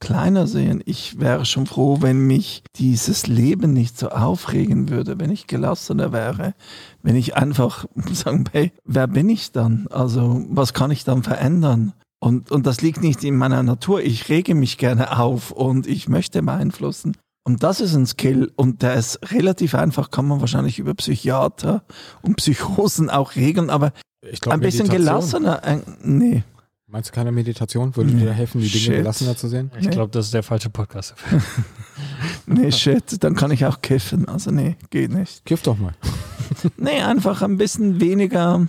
Speaker 5: kleiner sehen. Ich wäre schon froh, wenn mich dieses Leben nicht so aufregen würde, wenn ich gelassener wäre, wenn ich einfach [LAUGHS] sagen, hey, wer bin ich dann? Also, was kann ich dann verändern? Und, und das liegt nicht in meiner Natur. Ich rege mich gerne auf und ich möchte beeinflussen. Und das ist ein Skill und der ist relativ einfach, kann man wahrscheinlich über Psychiater und Psychosen auch regeln, aber
Speaker 3: Ich glaube,
Speaker 5: ein bisschen gelassener. Äh, nee.
Speaker 3: Meinst du keine Meditation? Würde
Speaker 5: Nee.
Speaker 3: dir helfen, die Dinge
Speaker 5: Shit.
Speaker 3: gelassener zu sehen?
Speaker 4: Ich
Speaker 5: Nee.
Speaker 4: glaube, das ist der falsche Podcast. [LAUGHS]
Speaker 5: Nee, shit, dann kann ich auch kiffen. Also nee, geht nicht.
Speaker 3: Kiff doch mal. [LAUGHS]
Speaker 5: Nee, einfach ein bisschen weniger.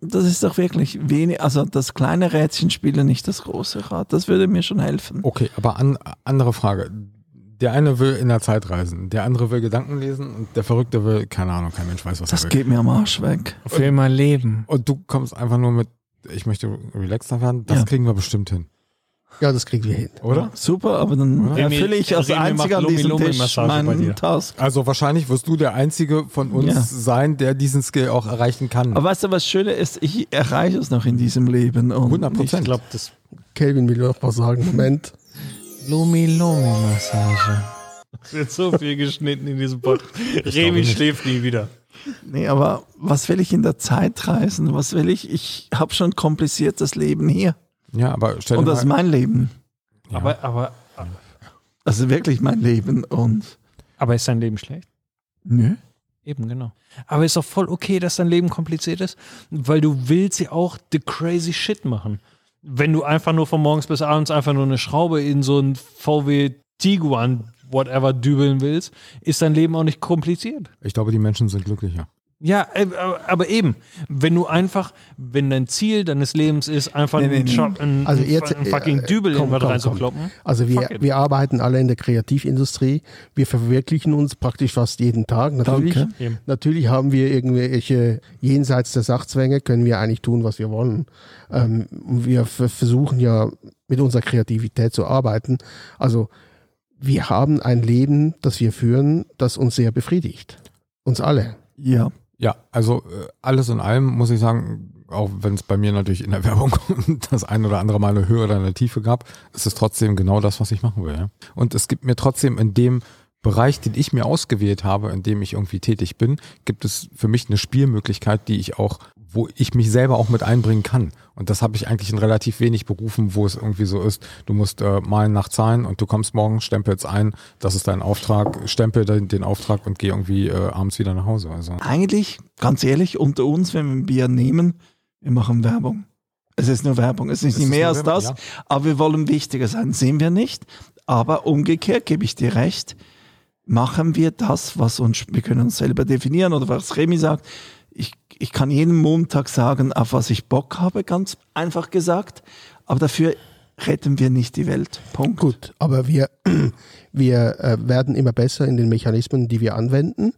Speaker 5: Das ist doch wirklich wenig, also das kleine Rädchen spiele nicht das große Rad. Das würde mir schon helfen.
Speaker 3: Okay, aber an, andere Frage. Der eine will in der Zeit reisen, der andere will Gedanken lesen und der Verrückte will, keine Ahnung, kein Mensch weiß, was
Speaker 5: Das
Speaker 3: er will.
Speaker 5: geht mir am Arsch weg.
Speaker 4: Für mein Leben.
Speaker 3: Und du kommst einfach nur mit, ich möchte relaxter werden, das
Speaker 5: Ja.
Speaker 3: kriegen wir bestimmt hin,
Speaker 2: Ja, das kriegen wir hin.
Speaker 3: oder?
Speaker 5: Super, aber dann erfülle ich als einziger an diesem Tisch meinen Task.
Speaker 3: Also wahrscheinlich wirst du der Einzige von uns
Speaker 5: Ja.
Speaker 3: sein, der diesen Skill auch erreichen kann.
Speaker 5: Aber weißt du, was Schöne ist? Ich erreiche es noch in diesem Leben. Und
Speaker 3: 100
Speaker 4: Ich glaube, das
Speaker 2: Kelvin will noch was sagen. Moment.
Speaker 4: Lumi-Lumi-Massage. Es wird so viel geschnitten in diesem Podcast. Remi schläft nie wieder.
Speaker 5: Nee, aber was will ich in der Zeit reisen? Was will ich? Ich habe schon ein kompliziertes Leben hier.
Speaker 3: ja, aber stell
Speaker 5: Und
Speaker 3: dir
Speaker 5: das ist
Speaker 3: mal,
Speaker 5: mein Leben.
Speaker 3: Ja.
Speaker 4: Aber, aber,
Speaker 5: Das ist wirklich mein Leben. Und
Speaker 4: aber ist dein Leben schlecht?
Speaker 5: nö.
Speaker 4: Eben, genau. Aber ist doch voll okay, dass dein Leben kompliziert ist, weil du willst ja auch the crazy shit machen. Wenn du einfach nur von morgens bis abends einfach nur eine Schraube in so ein VW Tiguan, whatever, dübeln willst, ist dein Leben auch nicht kompliziert.
Speaker 3: ich glaube, die Menschen sind glücklicher.
Speaker 4: Ja, äh, aber- eben, wenn du einfach, wenn dein Ziel deines Lebens ist, einfach
Speaker 5: Nee, nee,
Speaker 4: einen. Job, einen,
Speaker 2: Also jetzt,
Speaker 4: einen fucking
Speaker 2: äh,
Speaker 4: Dübel
Speaker 2: komm, komm,
Speaker 4: reinzukloppen.
Speaker 2: Also wir, wir arbeiten alle in der Kreativindustrie. Wir verwirklichen uns praktisch fast jeden Tag. Natürlich,
Speaker 5: Danke.
Speaker 2: Natürlich haben wir irgendwelche jenseits der Sachzwänge, können wir eigentlich tun, was wir wollen. Ähm, wir ver- versuchen ja mit unserer Kreativität zu arbeiten. Also wir haben ein Leben, das wir führen, das uns sehr befriedigt. Uns alle.
Speaker 5: Ja.
Speaker 3: Ja, also äh, alles in allem muss ich sagen, auch wenn es bei mir natürlich in der [LAUGHS] Werbung das ein oder andere Mal eine Höhe oder eine Tiefe gab, ist es trotzdem genau das, was ich machen will. Ja? Und es gibt mir trotzdem in dem Bereich, den ich mir ausgewählt habe, in dem ich irgendwie tätig bin, gibt es für mich eine Spielmöglichkeit, die ich auch, wo ich mich selber auch mit einbringen kann. Und das habe ich eigentlich in relativ wenig Berufen, wo es irgendwie so ist, du musst äh, malen nach Zahlen und du kommst morgen, stempelst ein, das ist dein Auftrag, stempel den, den Auftrag und geh irgendwie äh, abends wieder nach Hause. Also
Speaker 5: Eigentlich, ganz ehrlich, unter uns, wenn wir ein Bier nehmen, wir machen Werbung. Es ist nur Werbung, es ist
Speaker 3: Es
Speaker 5: nicht
Speaker 3: ist
Speaker 5: mehr als
Speaker 3: Werbung,
Speaker 5: das,
Speaker 3: ja.
Speaker 5: aber wir wollen wichtiger sein, sehen wir nicht. Aber umgekehrt gebe ich dir recht, machen wir das, was uns, wir können uns selber definieren oder was Remy sagt. Ich, kann jeden Montag sagen, auf was ich Bock habe, ganz einfach gesagt. Aber dafür retten wir nicht die Welt. Punkt.
Speaker 2: Gut, aber wir, [CLEARS THROAT] wir äh, werden immer besser in den Mechanismen, die wir anwenden.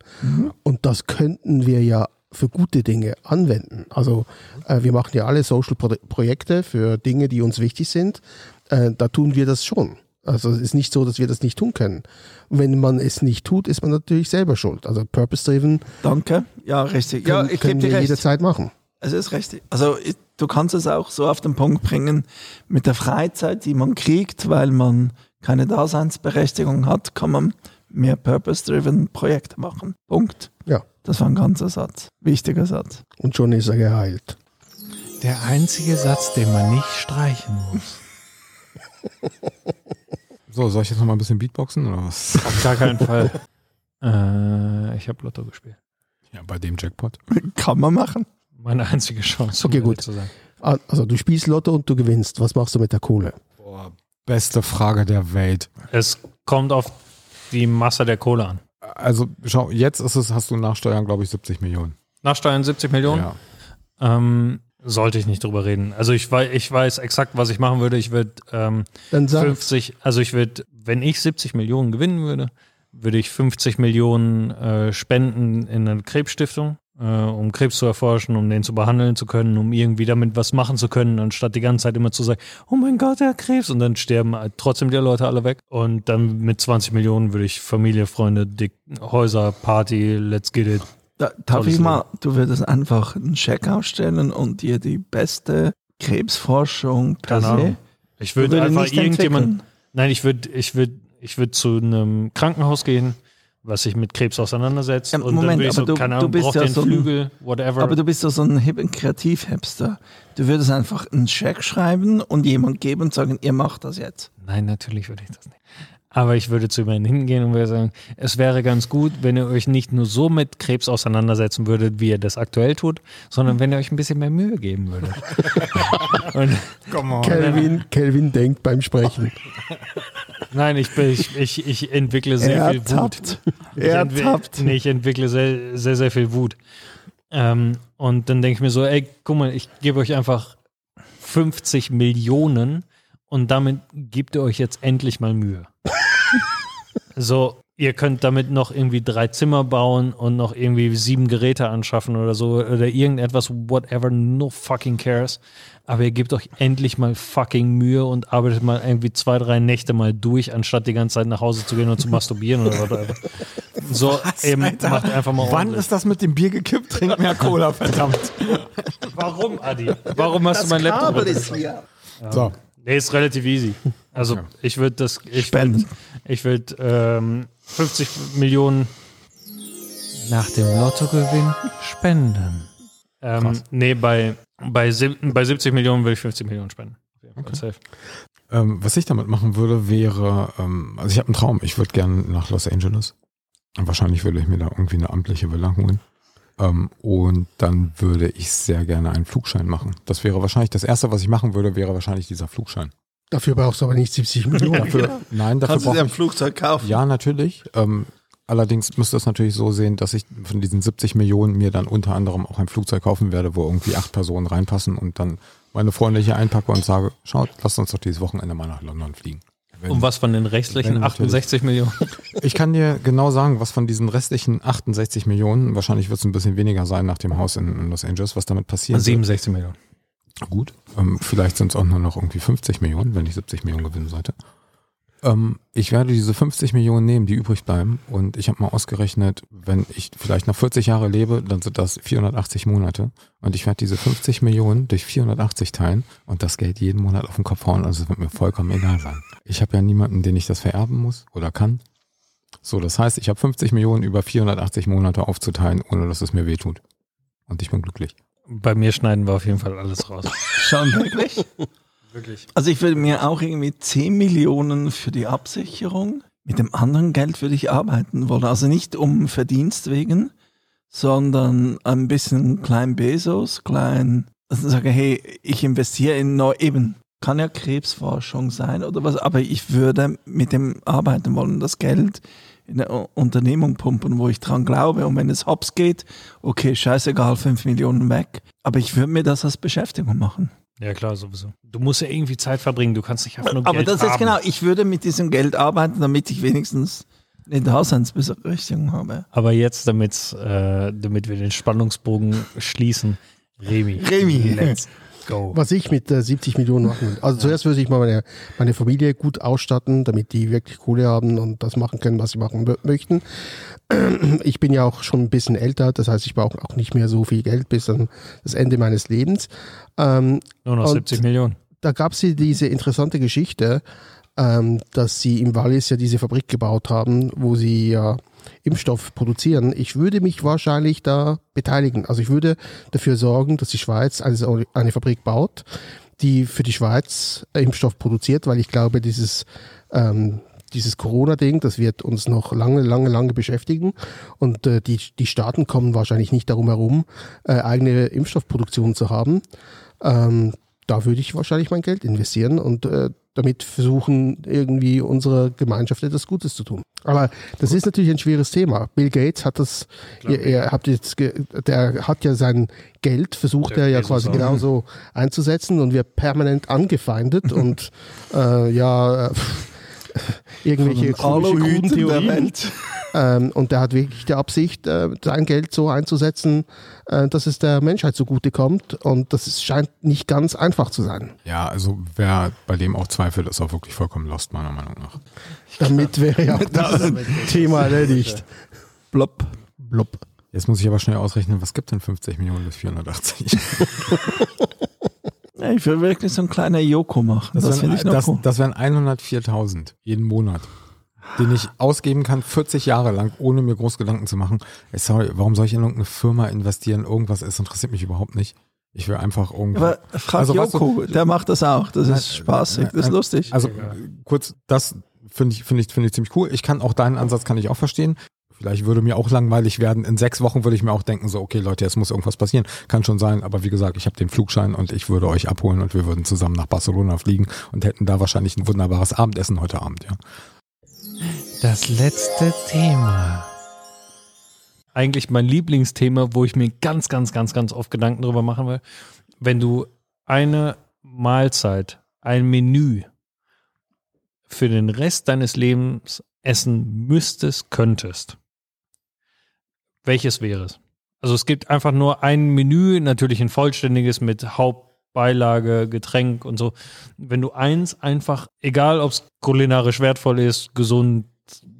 Speaker 2: Und das könnten wir ja für gute Dinge anwenden. Also äh, wir machen ja alle Social-Projekte für Dinge, die uns wichtig sind. Äh, da tun wir das schon. Also es ist nicht so, dass wir das nicht tun können. Und wenn man es nicht tut, ist man natürlich selber schuld. Also Purpose-Driven
Speaker 5: Danke. Ja, richtig.
Speaker 2: können,
Speaker 5: ja, ich gebe
Speaker 2: können
Speaker 5: dir
Speaker 2: wir
Speaker 5: recht.
Speaker 2: jederzeit machen.
Speaker 5: Es ist richtig. Also ich- du kannst es auch so auf den Punkt bringen, mit der Freizeit, die man kriegt, weil man keine Daseinsberechtigung hat, kann man mehr Purpose-Driven Projekte machen. Punkt.
Speaker 2: Ja.
Speaker 5: Das war ein ganzer Satz. Wichtiger Satz.
Speaker 2: Und schon ist er geheilt.
Speaker 4: Der einzige Satz, den man nicht streichen muss. [LAUGHS]
Speaker 3: So, soll ich jetzt noch mal ein bisschen Beatboxen oder was?
Speaker 4: Auf gar keinen Fall. [LAUGHS] äh, ich habe Lotto gespielt.
Speaker 3: Ja, bei dem Jackpot.
Speaker 5: Kann man machen.
Speaker 4: Meine einzige Chance, um
Speaker 2: Okay,
Speaker 4: ehrlich
Speaker 2: gut.
Speaker 4: zu sein.
Speaker 2: Ah, Also du spielst Lotto und du gewinnst. Was machst du mit der Kohle?
Speaker 3: Boah, beste Frage der Welt.
Speaker 4: Es kommt auf die Masse der Kohle an.
Speaker 3: Also, schau, jetzt ist es, hast du nach Steuern, glaube ich, 70 Millionen.
Speaker 4: Nachsteuern 70 Millionen?
Speaker 3: Ja.
Speaker 4: Ähm, sollte ich nicht drüber reden. Also ich weiß, ich weiß exakt, was ich machen würde. Ich würde ähm,
Speaker 2: Dann sag,
Speaker 4: 50, also ich würde, wenn ich 70 Millionen gewinnen würde, würde ich 50 Millionen äh, spenden in eine Krebsstiftung, äh, um Krebs zu erforschen, um den zu behandeln zu können, um irgendwie damit was machen zu können, anstatt die ganze Zeit immer zu sagen, oh mein Gott, der hat Krebs und dann sterben trotzdem die Leute alle weg. Und dann mit 20 Millionen würde ich Familie, Freunde, Dick, Häuser, Party, let's get it.
Speaker 5: Da, darf
Speaker 4: Tolles
Speaker 5: ich mal, du würdest einfach einen Scheck ausstellen und dir die beste Krebsforschung per
Speaker 4: Keine
Speaker 5: se.
Speaker 4: Ich würde
Speaker 5: würde
Speaker 4: einfach
Speaker 5: nicht
Speaker 4: irgendjemand,
Speaker 5: entwickeln.
Speaker 4: Nein, ich würde ich würd, ich würd zu einem Krankenhaus gehen, was sich mit Krebs auseinandersetzt.
Speaker 5: Ja,
Speaker 4: und dann
Speaker 5: Moment,
Speaker 4: würde ich so,
Speaker 5: aber du-
Speaker 4: keine
Speaker 5: du
Speaker 4: Ahnung,
Speaker 5: bist ja
Speaker 4: den
Speaker 5: so ein-
Speaker 4: Flügel, whatever.
Speaker 5: Aber du bist doch so ein hippen Kreativ-Hipster. Du würdest einfach einen Scheck schreiben und jemand geben und sagen, ihr macht das jetzt.
Speaker 4: Nein, natürlich würde ich das nicht. Aber ich würde zu jemandem hingehen und würde sagen, es wäre ganz gut, wenn ihr euch nicht nur so mit Krebs auseinandersetzen würdet, wie ihr das aktuell tut, sondern wenn ihr euch ein bisschen mehr Mühe geben würdet. [LAUGHS] und,
Speaker 3: Come on.
Speaker 2: Kelvin, Kelvin denkt beim Sprechen.
Speaker 4: nein, ich, bin- ich, ich, ich entwickle sehr
Speaker 5: Er
Speaker 4: viel Wut.
Speaker 5: tappt.
Speaker 4: Ich,
Speaker 5: Er
Speaker 4: entwi-
Speaker 5: tappt.
Speaker 4: nee, ich entwickle sehr, sehr, sehr viel Wut. Ähm, und dann denke ich mir so, ey, guck mal, ich gebe euch einfach 50 Millionen und damit gebt ihr euch jetzt endlich mal Mühe. So, ihr könnt damit noch irgendwie drei Zimmer bauen und noch irgendwie sieben Geräte anschaffen oder so oder irgendetwas, whatever, no fucking cares. Aber ihr gebt euch endlich mal fucking Mühe und arbeitet mal irgendwie zwei, drei Nächte mal durch, anstatt die ganze Zeit nach Hause zu gehen und zu [LAUGHS] masturbieren oder whatever. So, eben,
Speaker 3: Alter?
Speaker 4: macht einfach mal
Speaker 3: Wann
Speaker 4: ordentlich.
Speaker 3: ist das mit dem Bier gekippt? Trink mehr Cola, verdammt.
Speaker 4: Warum, Adi? Warum hast du mein Laptop? runtergefallen?
Speaker 5: hier.
Speaker 3: So.
Speaker 4: Nee, ist relativ easy. Also
Speaker 3: Okay.
Speaker 4: ich würde das, ich
Speaker 5: Spenden.
Speaker 4: ich würd, ähm, 50 Millionen nach dem Lottogewinn spenden. Ähm,
Speaker 3: Krass.
Speaker 4: nee, bei, bei, bei 70 Millionen würde ich 50 Millionen spenden. Safe.
Speaker 3: Ähm, was ich damit machen würde, wäre, ähm, also ich habe einen Traum. Ich würde gerne nach Los Angeles. Und wahrscheinlich würde ich mir da irgendwie eine amtliche Villa holen. Ähm, und dann würde ich sehr gerne einen Flugschein machen. Das wäre wahrscheinlich, das erste, was ich machen würde, wäre wahrscheinlich dieser Flugschein.
Speaker 2: Dafür brauchst du aber nicht 70 [LAUGHS] Millionen.
Speaker 3: Dafür, nein, dafür
Speaker 5: Kannst du dir ein Flugzeug kaufen?
Speaker 3: Ja, natürlich. Ähm, allerdings müsste es natürlich so sehen, dass ich von diesen 70 Millionen mir dann unter anderem auch ein Flugzeug kaufen werde, wo irgendwie acht Personen reinpassen und dann meine Freunde hier einpacke und sage, schaut, lasst uns doch dieses Wochenende mal nach London fliegen. Wenn-
Speaker 4: Und was von den restlichen
Speaker 3: Wenn natürlich.
Speaker 4: 68 Millionen? [LAUGHS]
Speaker 3: Ich kann dir genau sagen, was von diesen restlichen 68 Millionen, wahrscheinlich wird es ein bisschen weniger sein nach dem Haus in, in Los Angeles, was damit passieren wird.
Speaker 4: 67 Millionen.
Speaker 3: Gut. Ähm, vielleicht sind es auch nur noch irgendwie 50 Millionen, wenn ich 70 Millionen gewinnen sollte. Ähm, ich werde diese 50 Millionen nehmen, die übrig bleiben. Und ich habe mal ausgerechnet, wenn ich vielleicht noch 40 Jahre lebe, dann sind das 480 Monate. Und ich werde diese 50 Millionen durch 480 teilen und das Geld jeden Monat auf den Kopf hauen. Also es wird mir vollkommen egal sein. Ich habe ja niemanden, den ich das vererben muss oder kann. So, das heißt, ich habe 50 Millionen über 480 Monate aufzuteilen, ohne dass es mir wehtut. Und ich bin glücklich.
Speaker 4: Bei mir schneiden wir auf jeden Fall alles raus.
Speaker 5: Schon wirklich? [LAUGHS]
Speaker 4: Wirklich.
Speaker 5: Also ich würde mir auch irgendwie 10 Millionen für die Absicherung. Mit dem anderen Geld würde ich arbeiten wollen. Also nicht um Verdienst wegen, sondern ein bisschen klein Bezos, klein, also sage, hey, ich investiere in neu, eben, kann ja Krebsforschung sein oder was, aber ich würde mit dem arbeiten wollen, das Geld in eine Unternehmung pumpen, wo ich dran glaube. Und wenn es hops geht, okay, scheißegal, 5 Millionen weg. Aber ich würde mir das als Beschäftigung machen.
Speaker 4: Ja, klar, sowieso. Du musst ja irgendwie Zeit verbringen. Du kannst nicht einfach nur
Speaker 5: Aber
Speaker 4: Geld
Speaker 5: das
Speaker 4: haben.
Speaker 5: ist genau, ich würde mit diesem Geld arbeiten, damit ich wenigstens eine Daseinsberechtigung habe.
Speaker 4: Aber jetzt, damit's, äh, damit wir den Spannungsbogen schließen, Remi.
Speaker 5: Remi.
Speaker 4: Let's go.
Speaker 2: Was ich mit äh, 70 Millionen machen will. Also zuerst würde ich mal meine, meine Familie gut ausstatten, damit die wirklich Kohle haben und das machen können, was sie machen mö- möchten. Ich bin ja auch schon ein bisschen älter, das heißt, ich brauche auch nicht mehr so viel Geld bis an das Ende meines Lebens. Ähm,
Speaker 4: Nur noch
Speaker 2: Und-
Speaker 4: 70 Millionen.
Speaker 2: da gab es diese interessante Geschichte, ähm, dass sie im Wallis ja diese Fabrik gebaut haben, wo sie ja Impfstoff produzieren. Ich würde mich wahrscheinlich da beteiligen. Also ich würde dafür sorgen, dass die Schweiz eine, eine Fabrik baut, die für die Schweiz Impfstoff produziert, weil ich glaube, dieses ähm, dieses Corona-Ding, das wird uns noch lange, lange, lange beschäftigen. Und äh, die, die Staaten kommen wahrscheinlich nicht darum herum, äh, eigene Impfstoffproduktion zu haben. Ähm, da würde ich wahrscheinlich mein Geld investieren und äh, damit versuchen, irgendwie unserer Gemeinschaft etwas Gutes zu tun. Aber das ist natürlich ein schweres Thema. Bill Gates hat das, ihr, ihr habt jetzt, der hat ja sein Geld, versucht
Speaker 4: Der
Speaker 2: er ja quasi
Speaker 4: auch.
Speaker 2: genauso einzusetzen und wird permanent angefeindet und [LAUGHS] äh, ja, äh, irgendwelche
Speaker 5: Von den
Speaker 2: komische
Speaker 5: Aluhüten der
Speaker 2: Theorien. Ähm, und der hat wirklich die Absicht, äh, sein Geld so einzusetzen, äh, dass es der Menschheit zugute-kommt. Und das ist, scheint nicht ganz einfach zu sein.
Speaker 3: Ja, also wer bei dem auch zweifelt, ist auch wirklich vollkommen lost, meiner Meinung nach.
Speaker 2: Damit wäre ja [LAUGHS] auch das Thema erledigt.
Speaker 5: Blopp.
Speaker 2: Blub.
Speaker 3: Jetzt muss ich aber schnell ausrechnen, was gibt denn 50 Millionen bis 480? [LAUGHS]
Speaker 5: Ja, ich will wirklich so ein kleiner Joko machen. Das,
Speaker 3: wären-
Speaker 5: finde ich
Speaker 3: das,
Speaker 5: cool.
Speaker 3: das wären 104.000 jeden Monat, den ich ausgeben kann, 40 Jahre lang, ohne mir groß Gedanken zu machen. Ey, sorry, warum soll ich in irgendeine Firma investieren? Irgendwas, es interessiert mich überhaupt nicht. Ich will einfach irgendwo.
Speaker 5: Aber frag
Speaker 3: Also, weißt
Speaker 5: Joko, der macht das auch. Das ist spaßig, das ist
Speaker 3: nein,
Speaker 5: lustig.
Speaker 3: Also kurz, das finde ich, finde ich, finde ich ziemlich cool. Ich kann auch deinen Ansatz kann ich auch verstehen. Vielleicht würde mir auch langweilig werden. In sechs Wochen würde ich mir auch denken, so, okay, Leute, jetzt muss irgendwas passieren. Kann schon sein, aber wie gesagt, ich habe den Flugschein und ich würde euch abholen und wir würden zusammen nach Barcelona fliegen und hätten da wahrscheinlich ein wunderbares Abendessen heute Abend, ja.
Speaker 4: Das letzte Thema. Eigentlich mein Lieblingsthema, wo ich mir ganz, ganz, ganz, ganz oft Gedanken drüber machen will. Wenn du eine Mahlzeit, ein Menü für den Rest deines Lebens essen müsstest, könntest, welches wäre es? Also es gibt einfach nur ein Menü, natürlich ein vollständiges mit Hauptbeilage, Getränk und so. Wenn du eins einfach, egal ob es kulinarisch wertvoll ist, gesund,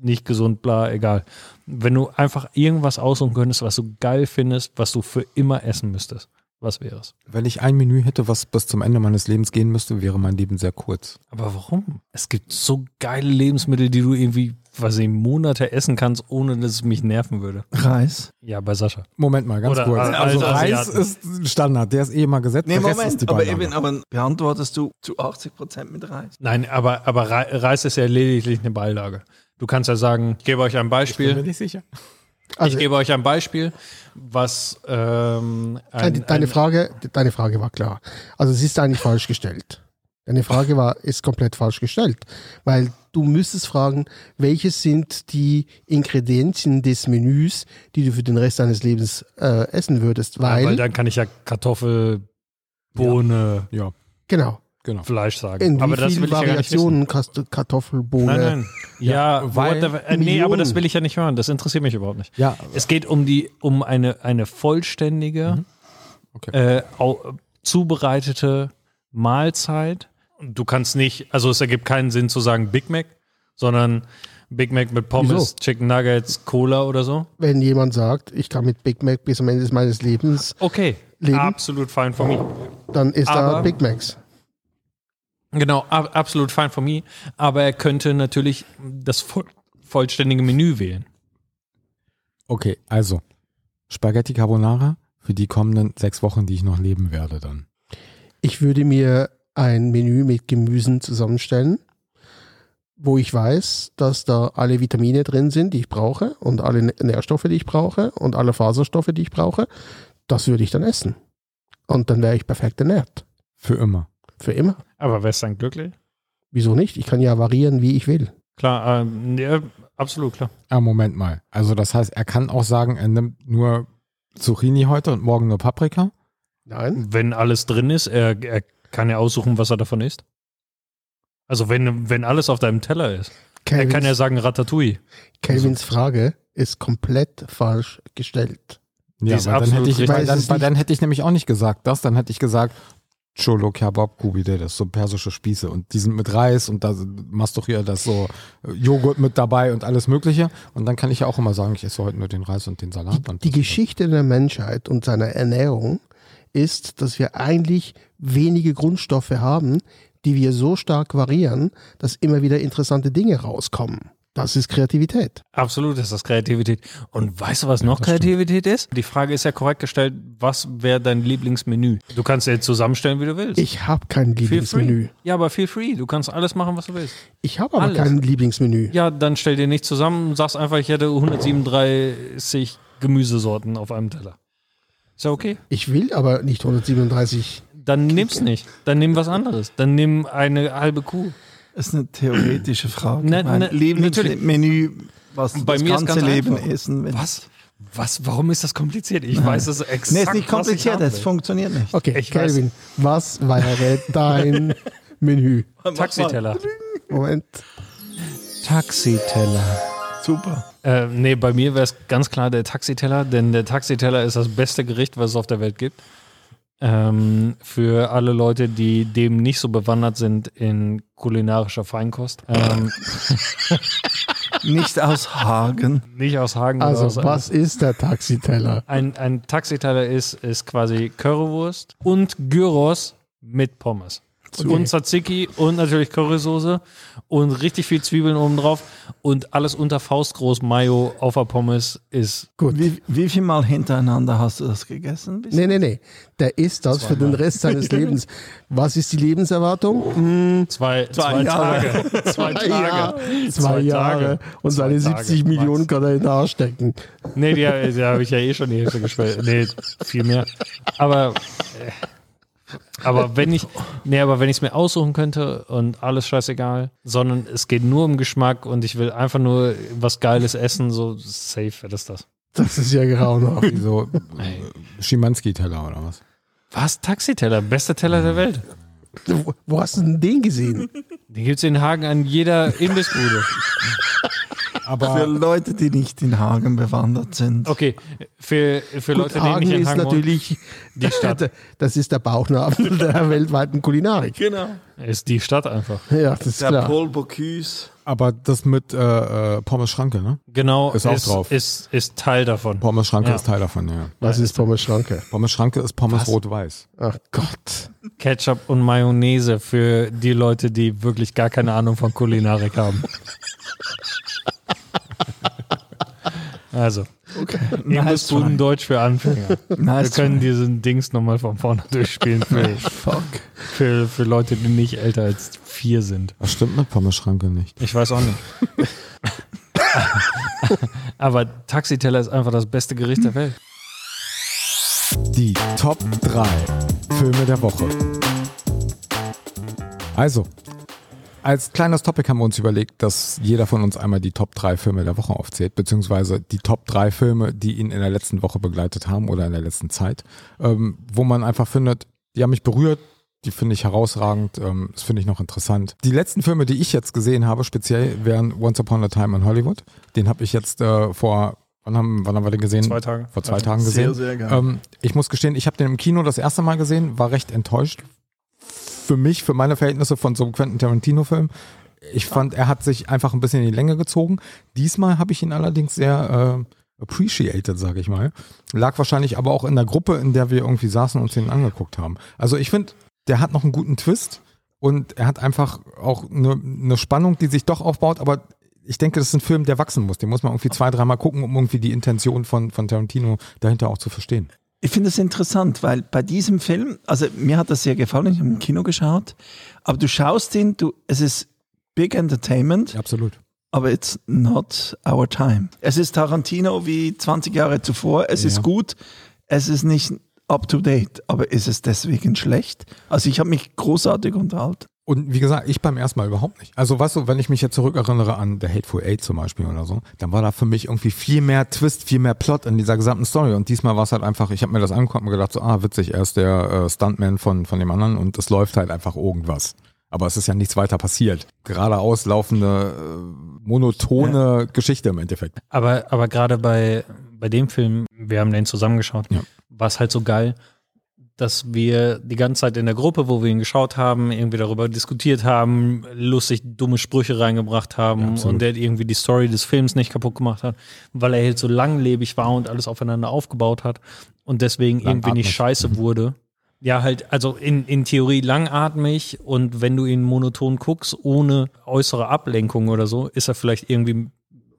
Speaker 4: nicht gesund, bla, egal. Wenn du einfach irgendwas aussuchen könntest, was du geil findest, was du für immer essen müsstest, was wäre es?
Speaker 3: Wenn ich ein Menü hätte, was bis zum Ende meines Lebens gehen müsste, wäre mein Leben sehr kurz.
Speaker 4: Aber warum? Es gibt so geile Lebensmittel, die du irgendwie, was ich, Monate essen kannst, ohne dass es mich nerven würde.
Speaker 5: Reis.
Speaker 4: Ja, bei Sascha.
Speaker 3: Moment mal, ganz
Speaker 4: Oder
Speaker 3: kurz.
Speaker 4: al-
Speaker 3: Also
Speaker 4: als
Speaker 3: Reis ist ein Standard, der ist eh immer gesetzt.
Speaker 5: Nee,
Speaker 3: der Rest ist
Speaker 5: Moment, aber eben, aber beantwortest du zu 80 Prozent mit Reis?
Speaker 4: Nein, aber, aber Rei- Reis ist ja lediglich eine Beilage. Du kannst ja sagen, ich gebe euch ein
Speaker 3: Ich bin
Speaker 4: Beispiel.
Speaker 3: mir nicht sicher.
Speaker 2: Also
Speaker 4: ich gebe euch ein Beispiel, was ähm, ein,
Speaker 2: deine, deine,
Speaker 4: ein,
Speaker 2: Frage, deine Frage war klar. Also es ist eigentlich falsch gestellt. Deine Frage war, ist komplett falsch gestellt. Weil du müsstest fragen, welches sind die Ingredienzien des Menüs, die du für den Rest deines Lebens äh, essen würdest. Weil,
Speaker 4: weil dann kann ich ja Kartoffel, Bohne,
Speaker 3: Ja,
Speaker 2: genau.
Speaker 3: genau.
Speaker 4: Fleisch sagen.
Speaker 2: In
Speaker 4: aber
Speaker 2: wie
Speaker 4: das will
Speaker 2: vielen
Speaker 4: ich ja gar nicht wissen.
Speaker 2: Variationen Kast- Kartoffel, Bohne.
Speaker 4: Nein, nein. Ja,
Speaker 3: Ja, weil-
Speaker 4: äh, nee, aber das will ich ja nicht hören. Das interessiert mich überhaupt nicht.
Speaker 3: Ja,
Speaker 4: Es geht um die, um eine, eine vollständige,
Speaker 3: Okay.
Speaker 4: äh, au, zubereitete Mahlzeit. Du kannst nicht, also es ergibt keinen Sinn zu sagen Big Mac, sondern Big Mac mit Pommes,
Speaker 2: Wieso?
Speaker 4: Chicken Nuggets, Cola oder so.
Speaker 2: Wenn jemand sagt, ich kann mit Big Mac bis am Ende meines Lebens,
Speaker 4: Okay,
Speaker 2: Leben?
Speaker 4: absolut fine for me.
Speaker 2: dann ist da Big Macs.
Speaker 4: Genau, ab, absolut fine for me. Aber er könnte natürlich das voll, vollständige Menü wählen.
Speaker 3: okay, also Spaghetti Carbonara für die kommenden sechs Wochen, die ich noch leben werde dann.
Speaker 2: Ich würde mir ein Menü mit Gemüsen zusammenstellen, wo ich weiß, dass da alle Vitamine drin sind, die ich brauche und alle Nä- Nährstoffe, die ich brauche und alle Faserstoffe, die ich brauche. Das würde ich dann essen. Und dann wäre ich perfekt ernährt.
Speaker 3: Für immer.
Speaker 2: Für immer.
Speaker 4: Aber wärst dann glücklich?
Speaker 2: Wieso nicht? Ich kann ja variieren, wie ich will.
Speaker 4: Klar, ähm, ja, absolut klar.
Speaker 3: Ah, Moment mal. Also das heißt, er kann auch sagen, er nimmt nur Zucchini heute und morgen nur Paprika?
Speaker 2: Nein.
Speaker 4: Wenn alles drin ist, er, er kann ja aussuchen, was er davon isst. Also wenn, wenn alles auf deinem Teller ist. Er kann ja
Speaker 2: Calvins,
Speaker 4: sagen Ratatouille.
Speaker 2: Calvins Frage ist komplett falsch gestellt.
Speaker 3: Ja, weil dann, hätte ich, weil, dann, weil dann hätte ich nämlich auch nicht gesagt das, dann hätte ich gesagt Cholo Kebab Kubide, das ist so persische Spieße und die sind mit Reis und da machst du hier das so äh, Joghurt mit dabei und alles mögliche und dann kann ich ja auch immer sagen, ich esse heute nur den Reis und den Salat. Und
Speaker 2: Die Geschichte der Menschheit und seiner Ernährung ist, dass wir eigentlich wenige Grundstoffe haben, die wir so stark variieren, dass immer wieder interessante Dinge rauskommen. Das ist Kreativität.
Speaker 4: Absolut ist das Kreativität. Und weißt du, was noch Kreativität ist? Die Frage ist ja korrekt gestellt, was wäre dein Lieblingsmenü? Du kannst dir zusammenstellen, wie du willst.
Speaker 2: Ich habe kein. Lieblingsmenü.
Speaker 4: Ja, aber feel free. Du kannst alles machen, was du willst.
Speaker 2: Ich habe aber
Speaker 4: Alles.
Speaker 2: kein Lieblingsmenü.
Speaker 4: Ja, dann stell dir nicht zusammen und sagst einfach, ich hätte 137 Gemüsesorten auf einem Teller. Ist ja okay.
Speaker 2: Ich will aber nicht 137.
Speaker 4: Dann nimm's nicht. Dann nimm was anderes. Dann nimm eine halbe Kuh.
Speaker 5: Das ist eine theoretische Frage. Mein
Speaker 4: ne-
Speaker 5: Lieblingsmenü, was
Speaker 4: Bei
Speaker 5: das
Speaker 4: mir ist
Speaker 5: ganze
Speaker 4: ganz
Speaker 5: Leben
Speaker 4: einfach.
Speaker 5: essen will.
Speaker 4: Was? Was? Warum ist das kompliziert? Ich weiß es exakt.
Speaker 5: Nee, ist nicht kompliziert, es funktioniert nicht.
Speaker 2: Okay,
Speaker 4: Ich
Speaker 2: Kelvin, was wäre dein [LAUGHS] Menü?
Speaker 4: Taxiteller.
Speaker 2: Moment.
Speaker 4: Taxiteller.
Speaker 5: Super.
Speaker 4: Äh, nee, bei mir wäre es ganz klar der Taxiteller, denn der Taxiteller ist das beste Gericht, was es auf der Welt gibt. Ähm, für alle Leute, die dem nicht so bewandert sind in kulinarischer Feinkost. Ähm, [LAUGHS]
Speaker 5: Nicht aus Hagen.
Speaker 4: nicht aus Hagen.
Speaker 2: Also,
Speaker 4: aus
Speaker 2: was ist der Taxiteller?
Speaker 4: Ein, ein Taxiteller ist, ist quasi Currywurst und Gyros mit Pommes. Und Tzatziki und natürlich Currysoße und richtig viel Zwiebeln obendrauf und alles unter Faustgroß Mayo auf der Pommes ist
Speaker 2: Gut.
Speaker 5: Wie, wie viel Mal hintereinander hast du das gegessen? bisher?
Speaker 2: Nee, nee, nee. Der isst das für den Rest seines [LAUGHS] Lebens. Was ist die Lebenserwartung? Hm,
Speaker 4: zwei, zwei,
Speaker 5: Jahre.
Speaker 4: Tage. [LAUGHS] Zwei Tage.
Speaker 2: Jahre. Zwei,
Speaker 4: Zwei
Speaker 2: Jahre.
Speaker 4: Tage.
Speaker 2: Und
Speaker 4: Zwei
Speaker 2: seine
Speaker 4: Tage,
Speaker 2: 70 Millionen
Speaker 4: Max.
Speaker 2: kann er in den Arsch stecken.
Speaker 4: Nee, die, die habe ich ja eh schon die Hälfte gespielt. Nee, viel mehr. Aber, äh, aber [LAUGHS] wenn ich, nee, aber wenn ich es mir aussuchen könnte und alles scheißegal, sondern es geht nur um Geschmack und ich will einfach nur was Geiles essen, so safe wäre das das.
Speaker 2: Das ist ja grauenhaft. [LAUGHS]
Speaker 3: Wie so Schimanski-Teller oder was?
Speaker 4: Was? Taxiteller, bester Teller der Welt.
Speaker 2: Wo, wo hast du denn den gesehen?
Speaker 4: Den gibt's in Hagen an jeder Imbissbude. [LAUGHS]
Speaker 5: Für
Speaker 3: Aber
Speaker 5: Leute, die nicht in Hagen bewandert sind.
Speaker 4: Okay, für, für
Speaker 2: Gut,
Speaker 4: Leute, die
Speaker 2: Hagen
Speaker 4: nicht in
Speaker 2: ist
Speaker 4: Hagen wohnen,
Speaker 2: natürlich,
Speaker 4: die Stadt. [LAUGHS]
Speaker 2: das ist der Bauchnabel der [LAUGHS] weltweiten Kulinarik.
Speaker 4: Genau. Ist die Stadt einfach.
Speaker 2: Ja, das ist
Speaker 5: Der
Speaker 2: klar.
Speaker 5: Paul Bocuse.
Speaker 3: aber das mit äh, äh, Pommes Schranke, ne?
Speaker 4: Genau,
Speaker 3: Ist auch drauf.
Speaker 4: Ist, ist Teil davon.
Speaker 3: Pommes Schranke
Speaker 4: Ja.
Speaker 3: ist Teil davon, ja.
Speaker 2: Was ist Pommes Schranke?
Speaker 3: Pommes Schranke ist Pommes rot-weiß.
Speaker 2: Ach Gott.
Speaker 4: Ketchup und Mayonnaise für die Leute, die wirklich gar keine Ahnung von Kulinarik haben. [LAUGHS] Also, Imbissbuden Deutsch für Anfänger. [LAUGHS] Wir können diesen Dings nochmal von vorne durchspielen für, [LAUGHS]
Speaker 5: Fuck.
Speaker 4: für, für Leute, die nicht älter als vier sind.
Speaker 3: Was stimmt mit Pommes Schranke nicht?
Speaker 4: Ich weiß auch nicht. [LAUGHS] Aber Taxiteller ist einfach das beste Gericht der Welt.
Speaker 3: Die Top 3 Filme der Woche. Also, als kleines Topic haben wir uns überlegt, dass jeder von uns einmal die Top 3 Filme der Woche aufzählt, beziehungsweise die Top 3 Filme, die ihn in der letzten Woche begleitet haben oder in der letzten Zeit, ähm, wo man einfach findet, die haben mich berührt, die finde ich herausragend, ähm, das finde ich noch interessant. Die letzten Filme, die ich jetzt gesehen habe, speziell, wären Once Upon a Time in Hollywood. Den habe ich jetzt äh, vor, wann haben, wann haben wir den gesehen?
Speaker 4: Zwei Tage.
Speaker 3: Vor zwei Tagen gesehen.
Speaker 5: Sehr, sehr geil.
Speaker 3: Ähm, ich muss gestehen, ich habe den im Kino das erste Mal gesehen, war recht enttäuscht. Für mich, für meine Verhältnisse von so einem Quentin Tarantino-Film. Ich fand, er hat sich einfach ein bisschen in die Länge gezogen. Diesmal habe ich ihn allerdings sehr äh, appreciated, sage ich mal. Lag wahrscheinlich aber auch in der Gruppe, in der wir irgendwie saßen und uns den angeguckt haben. Also ich finde, der hat noch einen guten Twist und er hat einfach auch eine, eine Spannung, die sich doch aufbaut, aber ich denke, das ist ein Film, der wachsen muss. Den muss man irgendwie zwei, dreimal gucken, um irgendwie die Intention von, von Tarantino dahinter auch zu verstehen.
Speaker 5: Ich finde es interessant, weil bei diesem Film, also mir hat das sehr gefallen, ich habe im Kino geschaut, aber du schaust ihn, du, es ist Big Entertainment,
Speaker 3: Absolut.
Speaker 5: aber it's not our time. Es ist Tarantino wie 20 Jahre zuvor, es
Speaker 3: Ja.
Speaker 5: ist gut, es ist nicht up to date, aber ist es deswegen schlecht? Also ich habe mich großartig unterhalten.
Speaker 3: Und wie gesagt, ich beim ersten Mal überhaupt nicht. Also weißt du, wenn ich mich jetzt zurückerinnere an The Hateful Eight zum Beispiel oder so, dann war da für mich irgendwie viel mehr Twist, viel mehr Plot in dieser gesamten Story. Und diesmal war es halt einfach, ich habe mir das angeguckt und gedacht, so, ah, witzig, er ist der äh, Stuntman von, von dem anderen und es läuft halt einfach irgendwas. Aber es ist ja nichts weiter passiert. Geradeaus laufende, äh, monotone Geschichte im Endeffekt.
Speaker 4: Aber, aber gerade bei, bei dem Film, wir haben den zusammengeschaut,
Speaker 3: Ja.
Speaker 4: war es halt so geil. Dass wir die ganze Zeit in der Gruppe, wo wir ihn geschaut haben, irgendwie darüber diskutiert haben, lustig dumme Sprüche reingebracht haben
Speaker 3: absolut.
Speaker 4: und der irgendwie die Story des Films nicht kaputt gemacht hat, weil er halt so langlebig war und alles aufeinander aufgebaut hat und deswegen irgendwie nicht
Speaker 3: Langatmig.
Speaker 4: scheiße wurde. Ja, halt, also in, in Theorie langatmig und wenn du ihn monoton guckst, ohne äußere Ablenkung oder so, ist er vielleicht irgendwie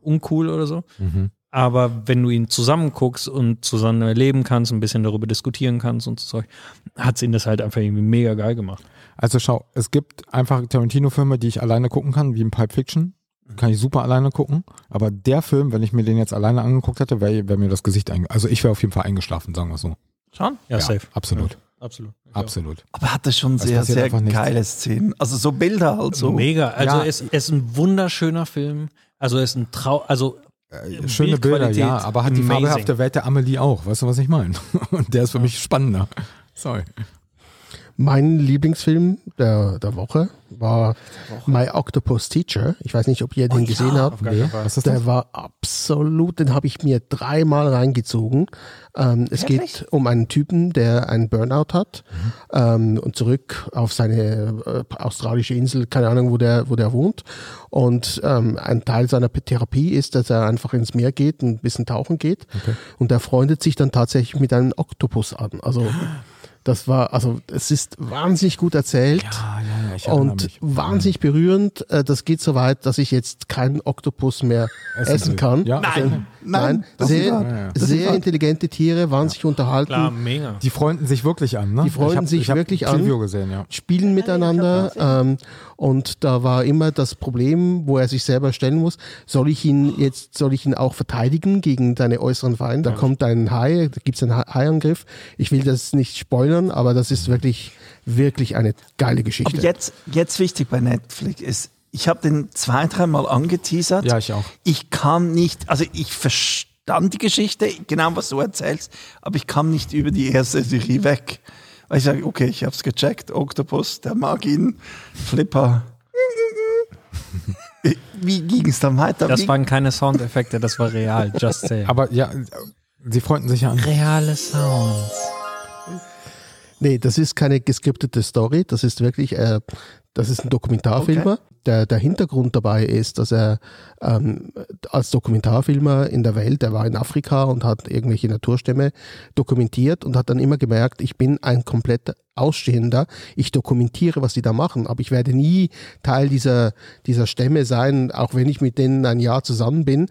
Speaker 4: uncool oder so.
Speaker 3: Mhm.
Speaker 4: Aber wenn du ihn zusammen guckst und zusammen erleben kannst, ein bisschen darüber diskutieren kannst und so Zeug, hat ihn das halt einfach irgendwie mega geil gemacht.
Speaker 3: Also schau, es gibt einfach Tarantino-Filme, die ich alleine gucken kann, wie in Pulp Fiction. Kann ich super alleine gucken. Aber der Film, wenn ich mir den jetzt alleine angeguckt hätte, wäre wär mir das Gesicht einge... Also ich wäre auf jeden Fall eingeschlafen, sagen wir so.
Speaker 5: Schon?
Speaker 4: Ja, safe.
Speaker 3: Absolut.
Speaker 4: Absolut.
Speaker 3: Absolut.
Speaker 5: Aber hat das schon
Speaker 3: Es
Speaker 5: sehr, sehr geile Szenen. Also so Bilder halt so.
Speaker 4: Mega. Also
Speaker 3: Ja.
Speaker 4: es, es ist ein wunderschöner Film. Also es ist ein Trau, also
Speaker 3: Äh, Schöne Bilder, ja, aber hat die
Speaker 4: amazing.
Speaker 3: fabelhafte Welt der Amelie auch. Weißt du, was ich meine? [LAUGHS] Und der ist für mich spannender. Sorry.
Speaker 2: Mein Lieblingsfilm der, der Woche war My Octopus Teacher. Ich weiß nicht, ob ihr den gesehen habt.
Speaker 3: Nee,
Speaker 2: Der
Speaker 3: das?
Speaker 2: war absolut, den habe ich mir dreimal reingezogen. Ähm, es geht um einen Typen, der einen Burnout hat ähm, und zurück auf seine äh, australische Insel, keine Ahnung, wo der, wo der wohnt. Und ähm, ein Teil seiner Therapie ist, dass er einfach ins Meer geht und ein bisschen tauchen geht. Und er freundet sich dann tatsächlich mit einem Oktopus an. Also [LAUGHS] das war, also es ist wahnsinnig gut erzählt.
Speaker 3: Ah, ja, ja,
Speaker 2: Und
Speaker 3: mich.
Speaker 2: wahnsinnig berührend. Äh, Das geht so weit, dass ich jetzt keinen Oktopus mehr
Speaker 3: Essen
Speaker 2: essen, kann.
Speaker 3: Ja.
Speaker 5: Nein, nein, das ist
Speaker 2: sehr.
Speaker 3: Ja, ja.
Speaker 5: Das
Speaker 2: sehr intelligente Tiere, wahnsinnig unterhalten,
Speaker 4: klar, mega.
Speaker 3: Die freunden sich wirklich an, ne?
Speaker 2: Die freunden
Speaker 3: hab,
Speaker 2: sich wirklich an.
Speaker 3: gesehen, ja.
Speaker 2: spielen miteinander. Ähm, und da war immer das Problem, wo er sich selber stellen muss, soll ich ihn jetzt, soll ich ihn auch verteidigen gegen deine äußeren Feinde? Da kommt ein Hai, da gibt's einen Ha- Haiangriff. Ich will das nicht spoilern, aber das ist wirklich, wirklich eine geile Geschichte.
Speaker 5: Aber jetzt, jetzt wichtig bei Netflix ist, ich habe den zwei, dreimal angeteasert.
Speaker 3: Ja, ich auch.
Speaker 5: Ich kam nicht, also ich verstand die Geschichte, genau was du erzählst, aber ich kam nicht über die erste Serie weg. Weil ich sage, okay, ich habe es gecheckt, Octopus, der mag ihn, Flipper. [LAUGHS] Wie ging es dann weiter?
Speaker 4: Das
Speaker 5: Wie-
Speaker 4: waren keine Soundeffekte, das war real, just saying.
Speaker 3: Aber ja, sie freunden sich ja an.
Speaker 4: reale Sounds.
Speaker 2: Nee, das ist keine geskriptete Story, das ist wirklich, äh, das ist ein Dokumentarfilmer. Der, der Hintergrund dabei ist, dass er ähm, als Dokumentarfilmer in der Welt, er war in Afrika und hat irgendwelche Naturstämme dokumentiert und hat dann immer gemerkt, ich bin ein komplett Ausstehender, ich dokumentiere, was die da machen, aber ich werde nie Teil dieser, dieser Stämme sein, auch wenn ich mit denen ein Jahr zusammen bin,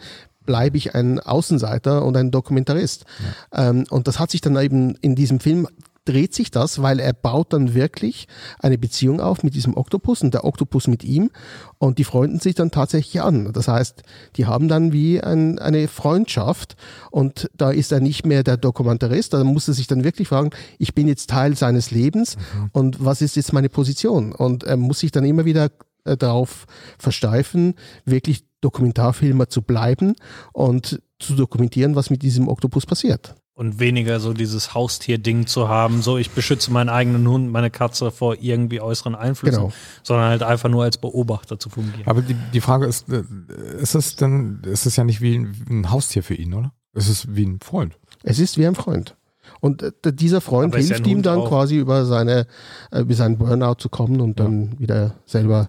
Speaker 2: bleibe ich ein Außenseiter und ein Dokumentarist. Ähm, und das hat sich dann eben in diesem Film dreht sich das, weil er baut dann wirklich eine Beziehung auf mit diesem Oktopus und der Oktopus mit ihm und die freunden sich dann tatsächlich an. Das heißt, die haben dann wie ein, eine Freundschaft und da ist er nicht mehr der Dokumentarist, da muss er sich dann wirklich fragen, ich bin jetzt Teil seines Lebens und was ist jetzt meine Position? Und er muss sich dann immer wieder äh, darauf versteifen, wirklich Dokumentarfilmer zu bleiben und zu dokumentieren, was mit diesem Oktopus passiert.
Speaker 4: Und weniger so dieses Haustier-Ding zu haben, so ich beschütze meinen eigenen Hund, meine Katze vor irgendwie äußeren Einflüssen,
Speaker 2: Genau.
Speaker 4: sondern halt einfach nur als Beobachter zu fungieren.
Speaker 3: Aber die, die Frage ist, äh, ist es denn, ist es ja nicht wie ein, ein Haustier für ihn, oder? Es ist wie ein Freund.
Speaker 2: Es ist wie ein Freund. Und äh, dieser Freund
Speaker 4: Aber ja
Speaker 2: hilft
Speaker 4: ein
Speaker 2: ihm dann
Speaker 4: auch.
Speaker 2: quasi über seine, äh, über seinen Burnout zu kommen und dann wieder selber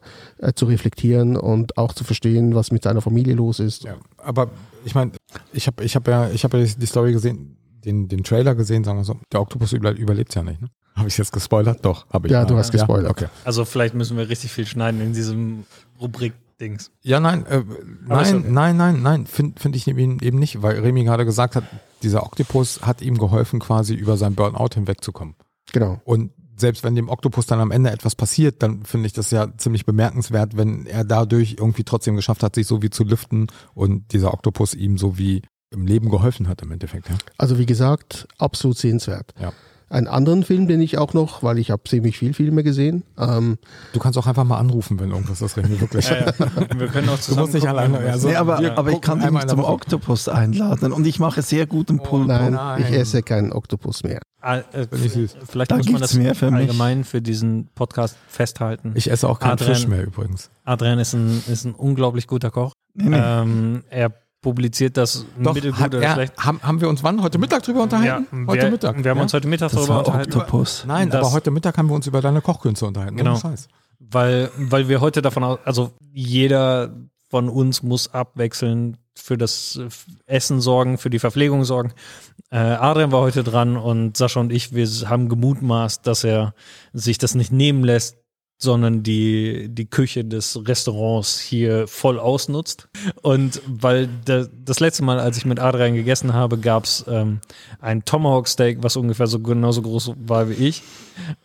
Speaker 2: zu reflektieren und auch zu verstehen, was mit seiner Familie los ist.
Speaker 3: Ja, aber ich meine, ich habe ich hab ja, ich hab ja die Story gesehen, den, den Trailer gesehen, sagen wir so. Der Oktopus über, überlebt ja nicht, ne? Habe ich jetzt gespoilert? Doch, habe ich.
Speaker 2: Ja, du hast gespoilert.
Speaker 3: okay.
Speaker 4: Also vielleicht müssen wir richtig viel schneiden in diesem Rubrik-Dings.
Speaker 3: Ja, nein, äh, nein,
Speaker 4: okay.
Speaker 3: nein, nein, nein, finde find ich eben, eben nicht, weil Remy gerade gesagt hat, dieser Oktopus hat ihm geholfen, quasi über sein Burnout hinwegzukommen.
Speaker 2: Genau.
Speaker 3: Und selbst wenn dem Oktopus dann am Ende etwas passiert, dann finde ich das ja ziemlich bemerkenswert, wenn er dadurch irgendwie trotzdem geschafft hat, sich so wie zu lüften und dieser Oktopus ihm so wie im Leben geholfen hat im Endeffekt. Ja.
Speaker 2: Also wie gesagt, absolut sehenswert.
Speaker 3: Ja.
Speaker 2: Einen anderen Film, den ich auch noch, weil ich habe ziemlich viel Filme gesehen, ähm,
Speaker 3: Du kannst auch einfach mal anrufen, wenn irgendwas ist, Remy, wirklich.
Speaker 4: Wir können auch [LAUGHS]
Speaker 3: Du
Speaker 4: zusammen
Speaker 3: musst nicht alleine, also
Speaker 5: nee, aber,
Speaker 3: wir
Speaker 5: aber ich kann dich zum. Oktopus einladen und ich mache sehr guten Pulled
Speaker 2: nein,
Speaker 3: nein.
Speaker 2: ich esse keinen Oktopus mehr.
Speaker 4: Ah, äh. Vielleicht
Speaker 5: Da
Speaker 4: muss man das
Speaker 5: mehr für mich.
Speaker 4: allgemein für diesen Podcast festhalten.
Speaker 3: Ich esse auch keinen
Speaker 4: Adrian-
Speaker 3: Fisch mehr übrigens.
Speaker 4: Adrian ist ein, ist ein unglaublich guter Koch.
Speaker 5: Nee, nee.
Speaker 4: Ähm, er publiziert das
Speaker 3: Doch,
Speaker 4: mittelgut
Speaker 3: hat
Speaker 4: oder
Speaker 3: er,
Speaker 4: schlecht.
Speaker 3: haben, haben wir uns wann? Heute Mittag drüber unterhalten?
Speaker 4: Ja,
Speaker 3: heute
Speaker 4: wir,
Speaker 3: Mittag.
Speaker 4: Wir haben
Speaker 3: ja?
Speaker 4: uns heute Mittag
Speaker 5: Das
Speaker 4: darüber unterhalten.
Speaker 5: Oktopus.
Speaker 3: Nein,
Speaker 4: das-
Speaker 3: aber heute Mittag haben wir uns über deine Kochkünste unterhalten.
Speaker 4: Genau.
Speaker 3: Scheiß.
Speaker 4: weil, weil wir heute davon aus, also jeder von uns muss abwechselnd für das Essen sorgen, für die Verpflegung sorgen. Äh, Adrian war heute dran und Sascha und ich, wir haben gemutmaßt, dass er sich das nicht nehmen lässt, sondern die, die Küche des Restaurants hier voll ausnutzt. Und weil de, das letzte Mal, als ich mit Adrian gegessen habe, gab es ähm, ein Tomahawk Steak, was ungefähr so genauso groß war wie ich,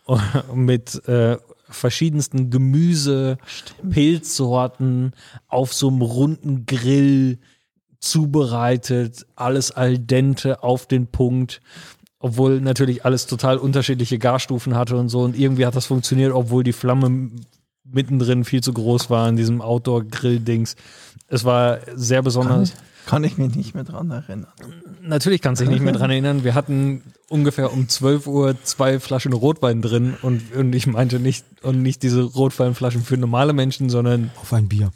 Speaker 4: [LAUGHS] mit äh, verschiedensten Gemüse, Pilzsorten auf so einem runden Grill zubereitet, alles al dente auf den Punkt, obwohl natürlich alles total unterschiedliche Garstufen hatte und so und irgendwie hat das funktioniert, obwohl die Flamme mittendrin viel zu groß war in diesem Outdoor-Grill-Dings. Es war sehr
Speaker 5: Kann
Speaker 4: besonders.
Speaker 5: ich, kann ich mich nicht mehr dran erinnern.
Speaker 4: Natürlich kannst du dich nicht mehr dran erinnern. Wir hatten ungefähr um 12 Uhr zwei Flaschen Rotwein drin und, und ich meinte nicht, und nicht diese Rotweinflaschen für normale Menschen, sondern
Speaker 3: Auf ein Bier.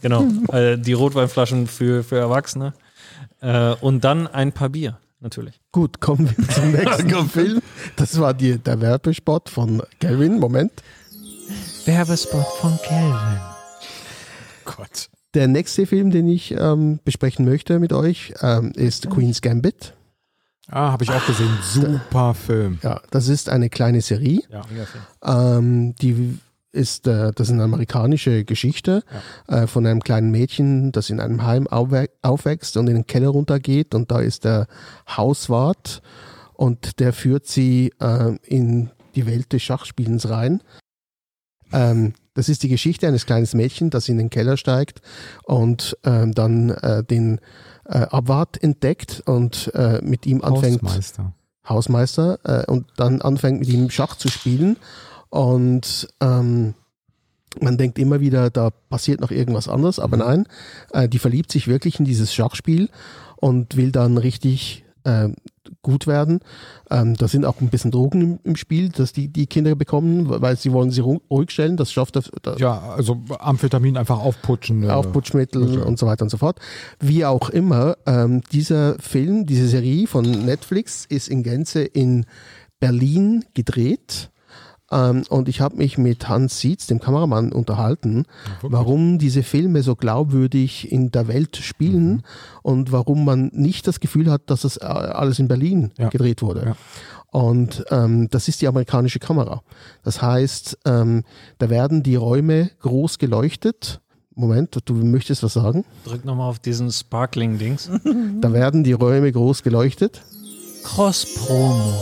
Speaker 4: genau, äh, die Rotweinflaschen für, für Erwachsene. Äh, und dann ein paar Bier, natürlich.
Speaker 2: Gut, kommen wir zum [LAUGHS] nächsten Film. Das war die, der Werbespot von Kelvin. Moment.
Speaker 4: Werbespot von Calvin.
Speaker 3: Gott.
Speaker 2: Der nächste Film, den ich ähm, besprechen möchte mit euch, ähm, ist Queen's Gambit.
Speaker 3: Ah, habe ich auch gesehen. Super Film.
Speaker 2: Ja, das ist eine kleine Serie.
Speaker 3: Ja.
Speaker 2: Ähm, die ist, äh, das ist eine amerikanische Geschichte äh, von einem kleinen Mädchen, das in einem Heim aufwä aufwächst und in den Keller runtergeht und da ist der Hauswart und der führt sie äh, in die Welt des Schachspielens rein. Ähm, das ist die Geschichte eines kleinen Mädchens, das in den Keller steigt und ähm, dann äh, den äh, Abwart entdeckt und äh, mit ihm anfängt.
Speaker 3: Hausmeister.
Speaker 2: Hausmeister äh, und dann anfängt mit ihm Schach zu spielen und ähm, man denkt immer wieder, da passiert noch irgendwas anderes, aber nein, äh, die verliebt sich wirklich in dieses Schachspiel und will dann richtig äh, gut werden. Ähm, da sind auch ein bisschen Drogen im, im Spiel, dass die, die Kinder bekommen, weil sie wollen sie ru- ruhig stellen. Das schafft er, da,
Speaker 3: Ja, also Amphetamin einfach aufputschen. äh,
Speaker 2: Aufputschmittel
Speaker 3: Okay.
Speaker 2: und so weiter und so fort. Wie auch immer, ähm, dieser Film, diese Serie von Netflix ist in Gänze in Berlin gedreht. Ähm, und ich habe mich mit Hans Sietz, dem Kameramann, unterhalten, warum diese Filme so glaubwürdig in der Welt spielen
Speaker 3: Mhm.
Speaker 2: und warum man nicht das Gefühl hat, dass es äh, alles in Berlin
Speaker 3: Ja.
Speaker 2: gedreht wurde.
Speaker 3: Ja.
Speaker 2: Und ähm, das ist die amerikanische Kamera. Das heißt, ähm, da werden die Räume groß geleuchtet. Moment, du möchtest was sagen?
Speaker 4: Drück nochmal auf diesen Sparkling-Dings.
Speaker 2: Da werden die Räume groß geleuchtet.
Speaker 4: Cross-Promo.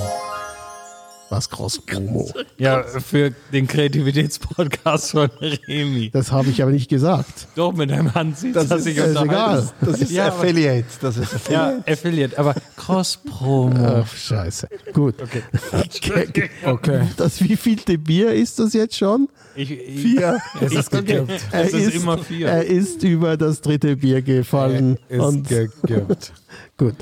Speaker 2: Was Cross-Promo.
Speaker 4: Ja, für den Kreativitätspodcast von Remi.
Speaker 2: Das habe ich aber nicht gesagt.
Speaker 4: Doch, mit deinem Hand sieht
Speaker 2: Das
Speaker 4: dass
Speaker 2: ist-
Speaker 4: ich
Speaker 2: das ist egal.
Speaker 5: Das ist
Speaker 4: Ja,
Speaker 5: Affiliate. Das ist Affiliate.
Speaker 4: Ja, Affiliate, aber Cross-Promo.
Speaker 2: Ach, scheiße. Gut.
Speaker 4: Okay.
Speaker 3: Okay.
Speaker 2: Das wievielte Bier ist das jetzt schon?
Speaker 4: Ich, ich,
Speaker 2: Vier. [LAUGHS]
Speaker 3: Es ist gekippt.
Speaker 2: Er
Speaker 4: Es ist immer vier.
Speaker 2: Er ist über das dritte Bier gefallen.
Speaker 3: Ist
Speaker 2: und
Speaker 3: gekippt.
Speaker 2: Gut.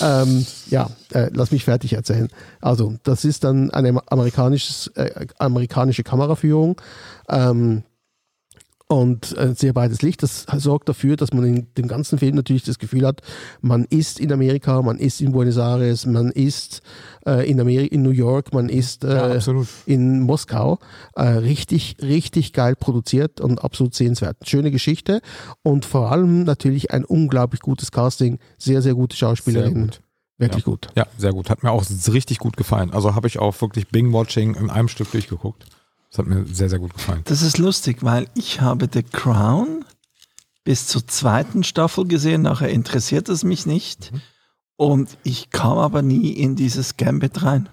Speaker 2: Ähm, ja, äh, lass mich fertig erzählen. Also, das ist dann eine amerikanisches, äh, amerikanische Kameraführung. Ähm, und äh, sehr breites Licht. Das sorgt dafür, dass man in dem ganzen Film natürlich das Gefühl hat, man ist in Amerika, man ist in Buenos Aires, man ist äh, in, Ameri in New York, man ist äh,
Speaker 3: Ja,
Speaker 2: in Moskau. Äh, richtig, richtig geil produziert und absolut sehenswert. Schöne Geschichte und vor allem natürlich ein unglaublich gutes Casting. Sehr, sehr gute Schauspielerin.
Speaker 3: Sehr gut.
Speaker 2: Wirklich gut.
Speaker 3: Ja, sehr gut. Hat mir auch richtig gut gefallen. Also habe ich auch wirklich Bing-Watching in einem Stück durchgeguckt. Das hat mir sehr, sehr gut gefallen.
Speaker 5: Das ist lustig, weil ich habe The Crown bis zur zweiten Staffel gesehen, nachher interessiert es mich nicht. Und ich kam aber nie in dieses Gambit rein.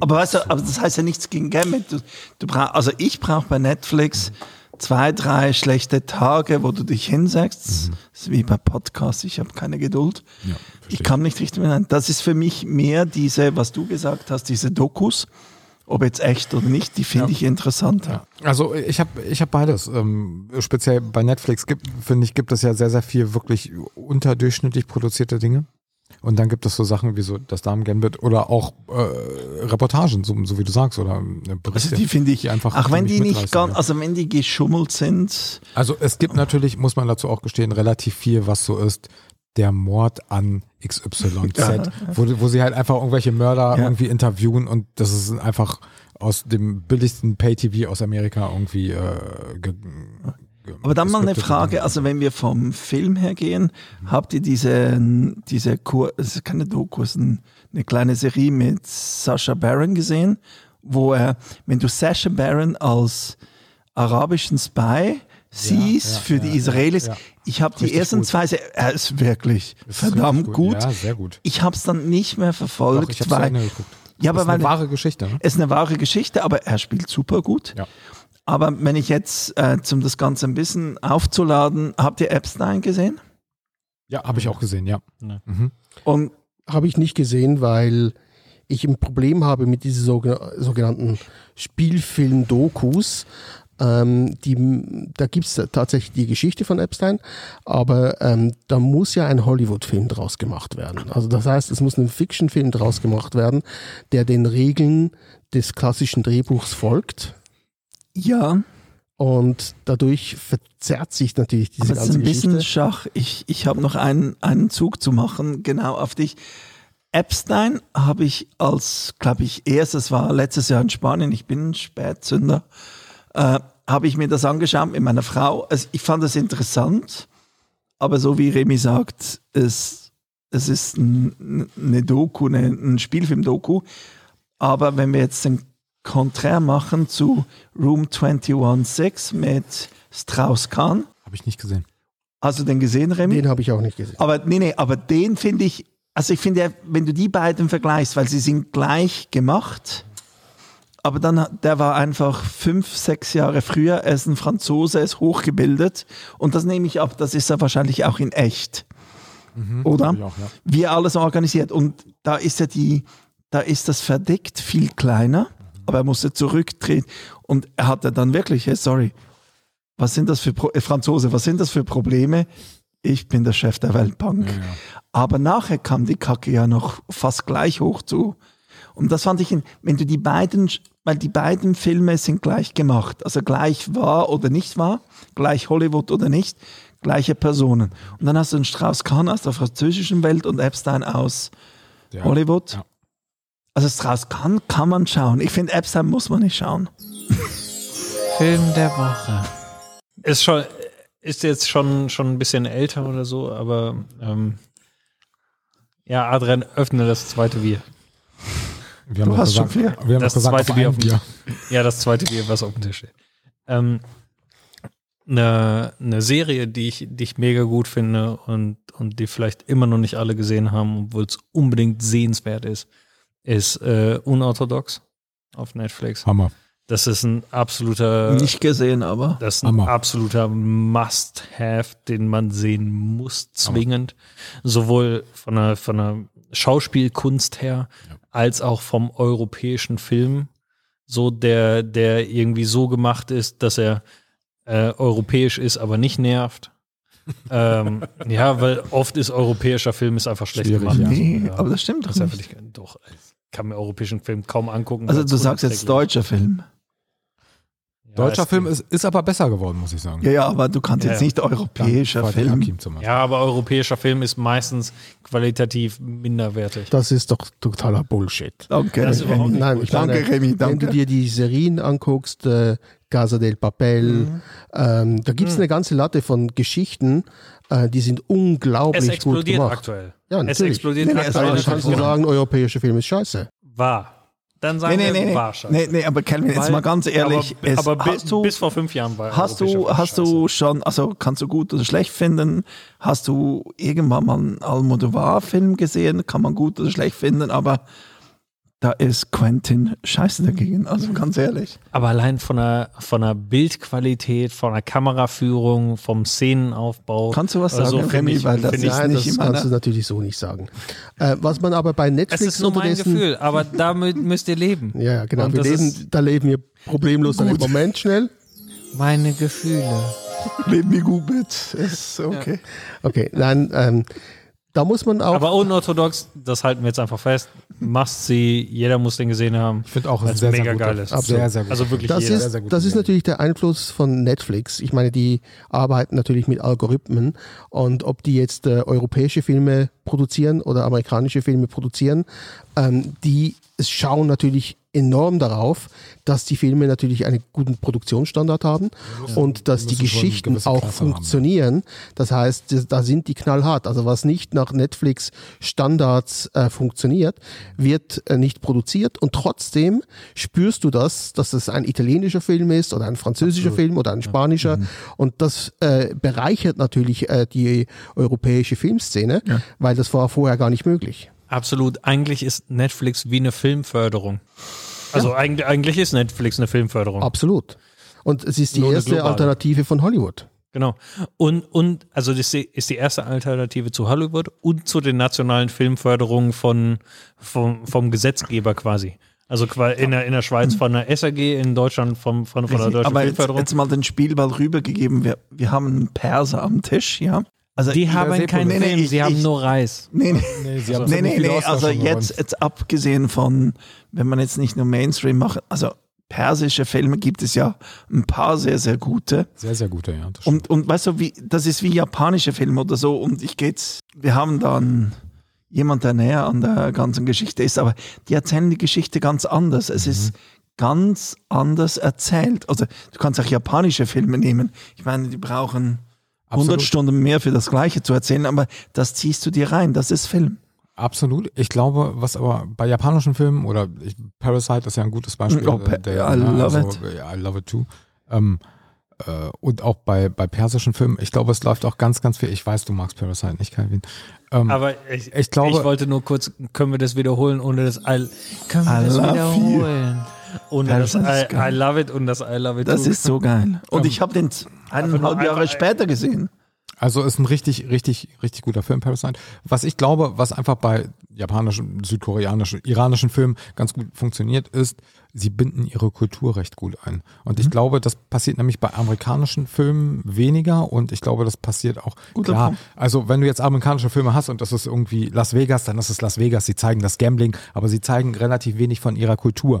Speaker 5: Aber weißt du, aber das heißt ja nichts gegen Gambit. Du, du brauch, also ich brauche bei Netflix zwei, drei schlechte Tage, wo du dich hinsetzt. Das ist wie bei Podcasts, ich habe keine Geduld.
Speaker 3: ja,
Speaker 5: Ich kam nicht richtig mehr rein. Das ist für mich mehr diese, was du gesagt hast, diese Dokus, ob jetzt echt oder nicht, die finde ich interessanter.
Speaker 3: Also ich habe ich hab beides. Ähm, speziell bei Netflix gibt, finde ich, gibt es ja sehr, sehr viel wirklich unterdurchschnittlich produzierte Dinge. Und dann gibt es so Sachen wie so das Damen Gambit oder auch äh, Reportagen, so, so wie du sagst, oder äh, Berichte.
Speaker 5: Also die finde ich,
Speaker 3: die einfach
Speaker 5: auch wenn die nicht ganz,
Speaker 3: ja.
Speaker 5: also wenn die geschummelt sind,
Speaker 3: Also es gibt natürlich, muss man dazu auch gestehen, relativ viel, was so ist. Der Mord an XYZ, [LAUGHS]
Speaker 5: Ja.
Speaker 3: wo, wo sie halt einfach irgendwelche Mörder
Speaker 5: Ja.
Speaker 3: irgendwie interviewen und das ist einfach aus dem billigsten Pay-TV aus Amerika irgendwie äh, ge, ge,
Speaker 5: Aber dann mal eine Frage, also wenn wir vom Film her gehen, habt ihr diese, diese Kur, es ist keine Doku, es ist ein- eine kleine Serie mit Sacha Baron gesehen, wo er, wenn du Sacha Baron als arabischen Spy
Speaker 3: ja,
Speaker 5: für
Speaker 3: ja,
Speaker 5: die
Speaker 3: ja,
Speaker 5: Israelis,
Speaker 3: ja.
Speaker 5: ich habe die ersten
Speaker 3: gut.
Speaker 5: zwei, Se- er ist wirklich
Speaker 3: ist
Speaker 5: verdammt
Speaker 3: wirklich
Speaker 5: gut.
Speaker 3: Ja, sehr gut.
Speaker 5: Ich habe es dann nicht mehr verfolgt,
Speaker 3: Doch, ich
Speaker 5: weil, ja, aber
Speaker 3: ist eine wahre Geschichte. Ne?
Speaker 5: es ist eine wahre Geschichte, aber er spielt super gut.
Speaker 3: Ja.
Speaker 5: Aber wenn ich jetzt, äh, zum das Ganze ein bisschen aufzuladen, habt ihr Epstein gesehen?
Speaker 3: Ja, habe ich auch gesehen, ja.
Speaker 4: Ne.
Speaker 3: Mhm.
Speaker 5: Und
Speaker 2: Habe ich nicht gesehen, weil ich ein Problem habe mit diesen sogen- sogenannten Spielfilm-Dokus. Ähm, die, da gibt es tatsächlich die Geschichte von Epstein, aber ähm, da muss ja ein Hollywood-Film draus gemacht werden. Also das heißt, es muss ein Fiction-Film draus gemacht werden, der den Regeln des klassischen Drehbuchs folgt.
Speaker 5: ja,
Speaker 2: Und dadurch verzerrt sich natürlich diese
Speaker 5: aber es ist
Speaker 2: ganze
Speaker 5: ein bisschen
Speaker 2: Geschichte.
Speaker 5: Schach. Ich, ich habe noch einen, einen Zug zu machen, genau auf dich. Epstein habe ich als, glaube ich, erstes war letztes Jahr in Spanien, ich bin ein Spätzünder, äh, habe ich mir das angeschaut mit meiner Frau. Also ich fand das interessant, aber so wie Remy sagt, es, es ist ein, eine Doku, eine, ein Spielfilm-Doku. Aber wenn wir jetzt den Konträr machen zu Room 21.6 mit Strauss-Kahn,
Speaker 3: Habe ich nicht gesehen.
Speaker 5: hast du den gesehen, Remy?
Speaker 2: Den habe ich auch nicht gesehen.
Speaker 5: Aber nee, nee, aber den finde ich, also ich finde, ja, wenn du die beiden vergleichst, weil sie sind gleich gemacht, aber dann, der war einfach fünf, sechs Jahre früher, er ist ein Franzose, er ist hochgebildet und das nehme ich ab, das ist er wahrscheinlich auch in echt. Oder?
Speaker 3: Hab ich auch, ja.
Speaker 5: Wie er alles organisiert und da ist ja die, da ist das verdeckt viel kleiner, aber er musste zurücktreten und er hatte dann wirklich, hey, sorry, was sind das für Pro äh, Franzose, was sind das für Probleme? Ich bin der Chef der Weltbank.
Speaker 3: Ja, ja.
Speaker 5: Aber nachher kam die Kacke ja noch fast gleich hoch zu. Und das fand ich, wenn du die beiden, weil die beiden Filme sind gleich gemacht, also gleich wahr oder nicht wahr, gleich Hollywood oder nicht, gleiche Personen. Und dann hast du einen Strauss-Kahn aus der französischen Welt und Epstein aus
Speaker 3: Ja.
Speaker 5: Hollywood.
Speaker 3: Ja.
Speaker 5: Also Strauss-Kahn kann man schauen. Ich finde, Epstein muss man nicht schauen.
Speaker 4: Film der Woche. Ist schon, ist jetzt schon, schon ein bisschen älter oder so, aber ähm, ja, Adrian, öffne das zweite Bier.
Speaker 3: Wir haben
Speaker 5: Du hast schon
Speaker 3: gesagt,
Speaker 5: vier.
Speaker 3: Wir haben
Speaker 4: Das
Speaker 3: gesagt,
Speaker 4: zweite
Speaker 3: auf
Speaker 4: Bier auf dem
Speaker 3: Bier.
Speaker 4: Ja, das zweite Bier, was auf dem Tisch steht. Ähm, eine, eine Serie, die ich, die ich mega gut finde und, und die vielleicht immer noch nicht alle gesehen haben, obwohl es unbedingt sehenswert ist, ist äh, Unorthodox auf Netflix.
Speaker 3: Hammer.
Speaker 4: Das ist ein absoluter,
Speaker 5: Nicht gesehen, aber.
Speaker 4: das ist ein
Speaker 3: Hammer.
Speaker 4: absoluter Must-Have, den man sehen muss, zwingend. Sowohl von der, von der Schauspielkunst her, als auch vom europäischen Film. So der, der irgendwie so gemacht ist, dass er äh, europäisch ist, aber nicht nervt. [LAUGHS] ähm, ja, weil oft ist europäischer Film ist einfach schlecht
Speaker 3: Schwierig,
Speaker 4: gemacht.
Speaker 3: ja.
Speaker 5: Nee,
Speaker 4: Ja.
Speaker 5: aber das stimmt
Speaker 4: Das
Speaker 5: doch
Speaker 4: ist einfach
Speaker 5: nicht.
Speaker 4: nicht, doch, ich kann mir europäischen Film kaum angucken.
Speaker 5: Also du sagst jetzt deutscher Film.
Speaker 4: Ja,
Speaker 3: Deutscher
Speaker 4: es-
Speaker 3: Film ist, ist aber besser geworden, muss ich sagen.
Speaker 5: Ja, ja, aber du kannst
Speaker 4: Ja,
Speaker 5: jetzt
Speaker 4: ja.
Speaker 5: nicht europäischer
Speaker 3: Fatih
Speaker 5: Film.
Speaker 4: Ja, aber europäischer Film ist meistens qualitativ minderwertig.
Speaker 2: Das ist doch totaler Bullshit.
Speaker 5: Danke,
Speaker 4: Das ist überhaupt
Speaker 5: Remy.
Speaker 4: nicht
Speaker 2: Nein, ich
Speaker 5: Danke,
Speaker 2: meine,
Speaker 5: Remy,
Speaker 2: wenn
Speaker 5: danke.
Speaker 2: du dir die Serien anguckst, äh, Casa del Papel,
Speaker 5: Mhm.
Speaker 2: ähm, da gibt es eine ganze Latte von Geschichten, äh, die sind
Speaker 4: Es
Speaker 2: unglaublich gut
Speaker 4: explodiert
Speaker 2: gemacht.
Speaker 4: aktuell.
Speaker 2: Ja,
Speaker 4: es
Speaker 2: natürlich.
Speaker 4: explodiert
Speaker 5: Nee,
Speaker 4: aktuell.
Speaker 2: Also kannst du sagen, europäischer Film ist scheiße.
Speaker 4: War. Dann sagen
Speaker 5: Nee, nee,
Speaker 4: wir
Speaker 5: nee, nee.
Speaker 4: wahrscheinlich.
Speaker 5: nee, nee, aber Kelvin, jetzt mal ganz ehrlich,
Speaker 4: aber,
Speaker 5: es,
Speaker 4: aber bi-
Speaker 5: hast du,
Speaker 4: bis vor fünf Jahren war
Speaker 5: hast du, hast du schon, also kannst du gut oder schlecht finden, hast du irgendwann mal einen Almodovar-Film gesehen, kann man gut oder schlecht finden, aber da ist Quentin scheiße dagegen, also ganz ehrlich.
Speaker 4: Aber allein von der, von der Bildqualität, von der Kameraführung, vom Szenenaufbau.
Speaker 5: Kannst du was sagen,
Speaker 4: so,
Speaker 5: Remy,
Speaker 4: ich-
Speaker 5: weil das
Speaker 4: ich-
Speaker 2: Nein,
Speaker 5: nicht
Speaker 2: das kannst du
Speaker 5: meiner,
Speaker 2: natürlich so nicht sagen. Äh, was man aber bei
Speaker 4: Es
Speaker 2: Netflix
Speaker 4: ist nur mein Gefühl, aber damit müsst ihr leben. [LAUGHS]
Speaker 2: Ja, ja, genau.
Speaker 4: Das
Speaker 2: leben, da leben wir problemlos einen Moment schnell.
Speaker 4: Meine Gefühle.
Speaker 5: leben wir gut mit, ist okay.
Speaker 2: Okay, nein, ähm, da muss man auch.
Speaker 4: Aber unorthodox, das halten wir jetzt einfach fest. Must see, jeder muss den gesehen haben.
Speaker 3: Ich finde auch, ist sehr,
Speaker 4: mega geil ist.
Speaker 3: Sehr, sehr gut.
Speaker 4: Also wirklich
Speaker 2: das
Speaker 4: jeder.
Speaker 2: ist,
Speaker 3: Sehr, sehr
Speaker 2: das ist natürlich der Einfluss von Netflix. Ich meine, die arbeiten natürlich mit Algorithmen und ob die jetzt äh, europäische Filme produzieren oder amerikanische Filme produzieren, ähm, die schauen natürlich enorm darauf, dass die Filme natürlich einen guten Produktionsstandard haben und dass die Geschichten auch
Speaker 3: Klasse haben, ja.
Speaker 2: funktionieren. Das heißt, da sind die knallhart. Also was nicht nach Netflix Standards äh, funktioniert, wird äh, nicht produziert und trotzdem spürst du das, dass es ein italienischer Film ist oder ein französischer Film oder ein spanischer und das äh, bereichert natürlich äh, die europäische Filmszene, weil das war vorher gar nicht möglich.
Speaker 4: Absolut. Eigentlich ist Netflix wie eine Filmförderung. Also eigentlich, eigentlich ist Netflix eine Filmförderung.
Speaker 2: Absolut. Und es ist die
Speaker 4: Nur
Speaker 2: erste. Alternative von Hollywood.
Speaker 4: Genau. Und, und also das ist die erste Alternative zu Hollywood und zu den nationalen Filmförderungen von, vom, vom Gesetzgeber quasi. Also qua- in der, in der Schweiz von der SAG, in Deutschland vom, von, von der deutschen
Speaker 5: Aber jetzt,
Speaker 4: Filmförderung.
Speaker 5: jetzt mal den Spielball rübergegeben. Wir, wir haben einen Perser am Tisch, ja. Also
Speaker 4: die haben keinen
Speaker 5: Nee, nee,
Speaker 4: Film,
Speaker 5: ich-
Speaker 4: sie haben
Speaker 5: ich-
Speaker 4: nur Reis.
Speaker 5: Nee, nee.
Speaker 3: Nee, sie haben
Speaker 5: Nee,
Speaker 3: ziemlich
Speaker 5: nee, nee,
Speaker 3: Oscars
Speaker 5: also jetzt, jetzt abgesehen von, wenn man jetzt nicht nur Mainstream macht, also persische Filme gibt es ja ein paar sehr, sehr gute.
Speaker 3: Sehr, sehr gute, ja.
Speaker 5: Und, und weißt du, wie, das ist wie japanische Filme oder so. Und ich geht's, wir haben dann jemand, der näher an der ganzen Geschichte ist, aber die erzählen die Geschichte ganz anders. Es ist ganz anders erzählt. Also du kannst auch japanische Filme nehmen. Ich meine, die brauchen 100
Speaker 3: Absolut.
Speaker 5: Stunden mehr für das Gleiche zu erzählen, aber das ziehst du dir rein. Das ist Film.
Speaker 3: Absolut. Ich glaube, was aber bei japanischen Filmen oder ich, Parasite ist ja ein gutes Beispiel.
Speaker 5: Oh,
Speaker 3: äh,
Speaker 5: Pa- I love it.
Speaker 3: Ja, I love it too. Ähm, äh, und auch bei, bei persischen Filmen, ich glaube, es läuft auch ganz, ganz viel. Ich weiß, du magst Parasite nicht, Calvin. Ähm,
Speaker 4: Aber ich,
Speaker 3: ich glaube,
Speaker 4: ich wollte nur kurz, können wir das wiederholen, ohne das I, können wir
Speaker 5: I
Speaker 4: das
Speaker 5: love
Speaker 4: wiederholen? Ohne das
Speaker 5: ist
Speaker 4: I. I love it und das I love it
Speaker 5: Das
Speaker 4: too.
Speaker 5: ist so geil. Und ich habe den eineinhalb Jahre später gesehen.
Speaker 3: Also ist ein richtig, richtig, richtig guter Film, Parasite. Was ich glaube, was einfach bei japanischen, südkoreanischen, iranischen Filmen ganz gut funktioniert, ist, sie binden ihre Kultur recht gut ein. Und
Speaker 5: Mhm.
Speaker 3: ich glaube, das passiert nämlich bei amerikanischen Filmen weniger und ich glaube, das passiert auch.
Speaker 5: Guter
Speaker 3: klar,
Speaker 5: Punkt.
Speaker 3: also wenn du jetzt amerikanische Filme hast und das ist irgendwie Las Vegas, dann ist es Las Vegas. Sie zeigen das Gambling, aber sie zeigen relativ wenig von ihrer Kultur.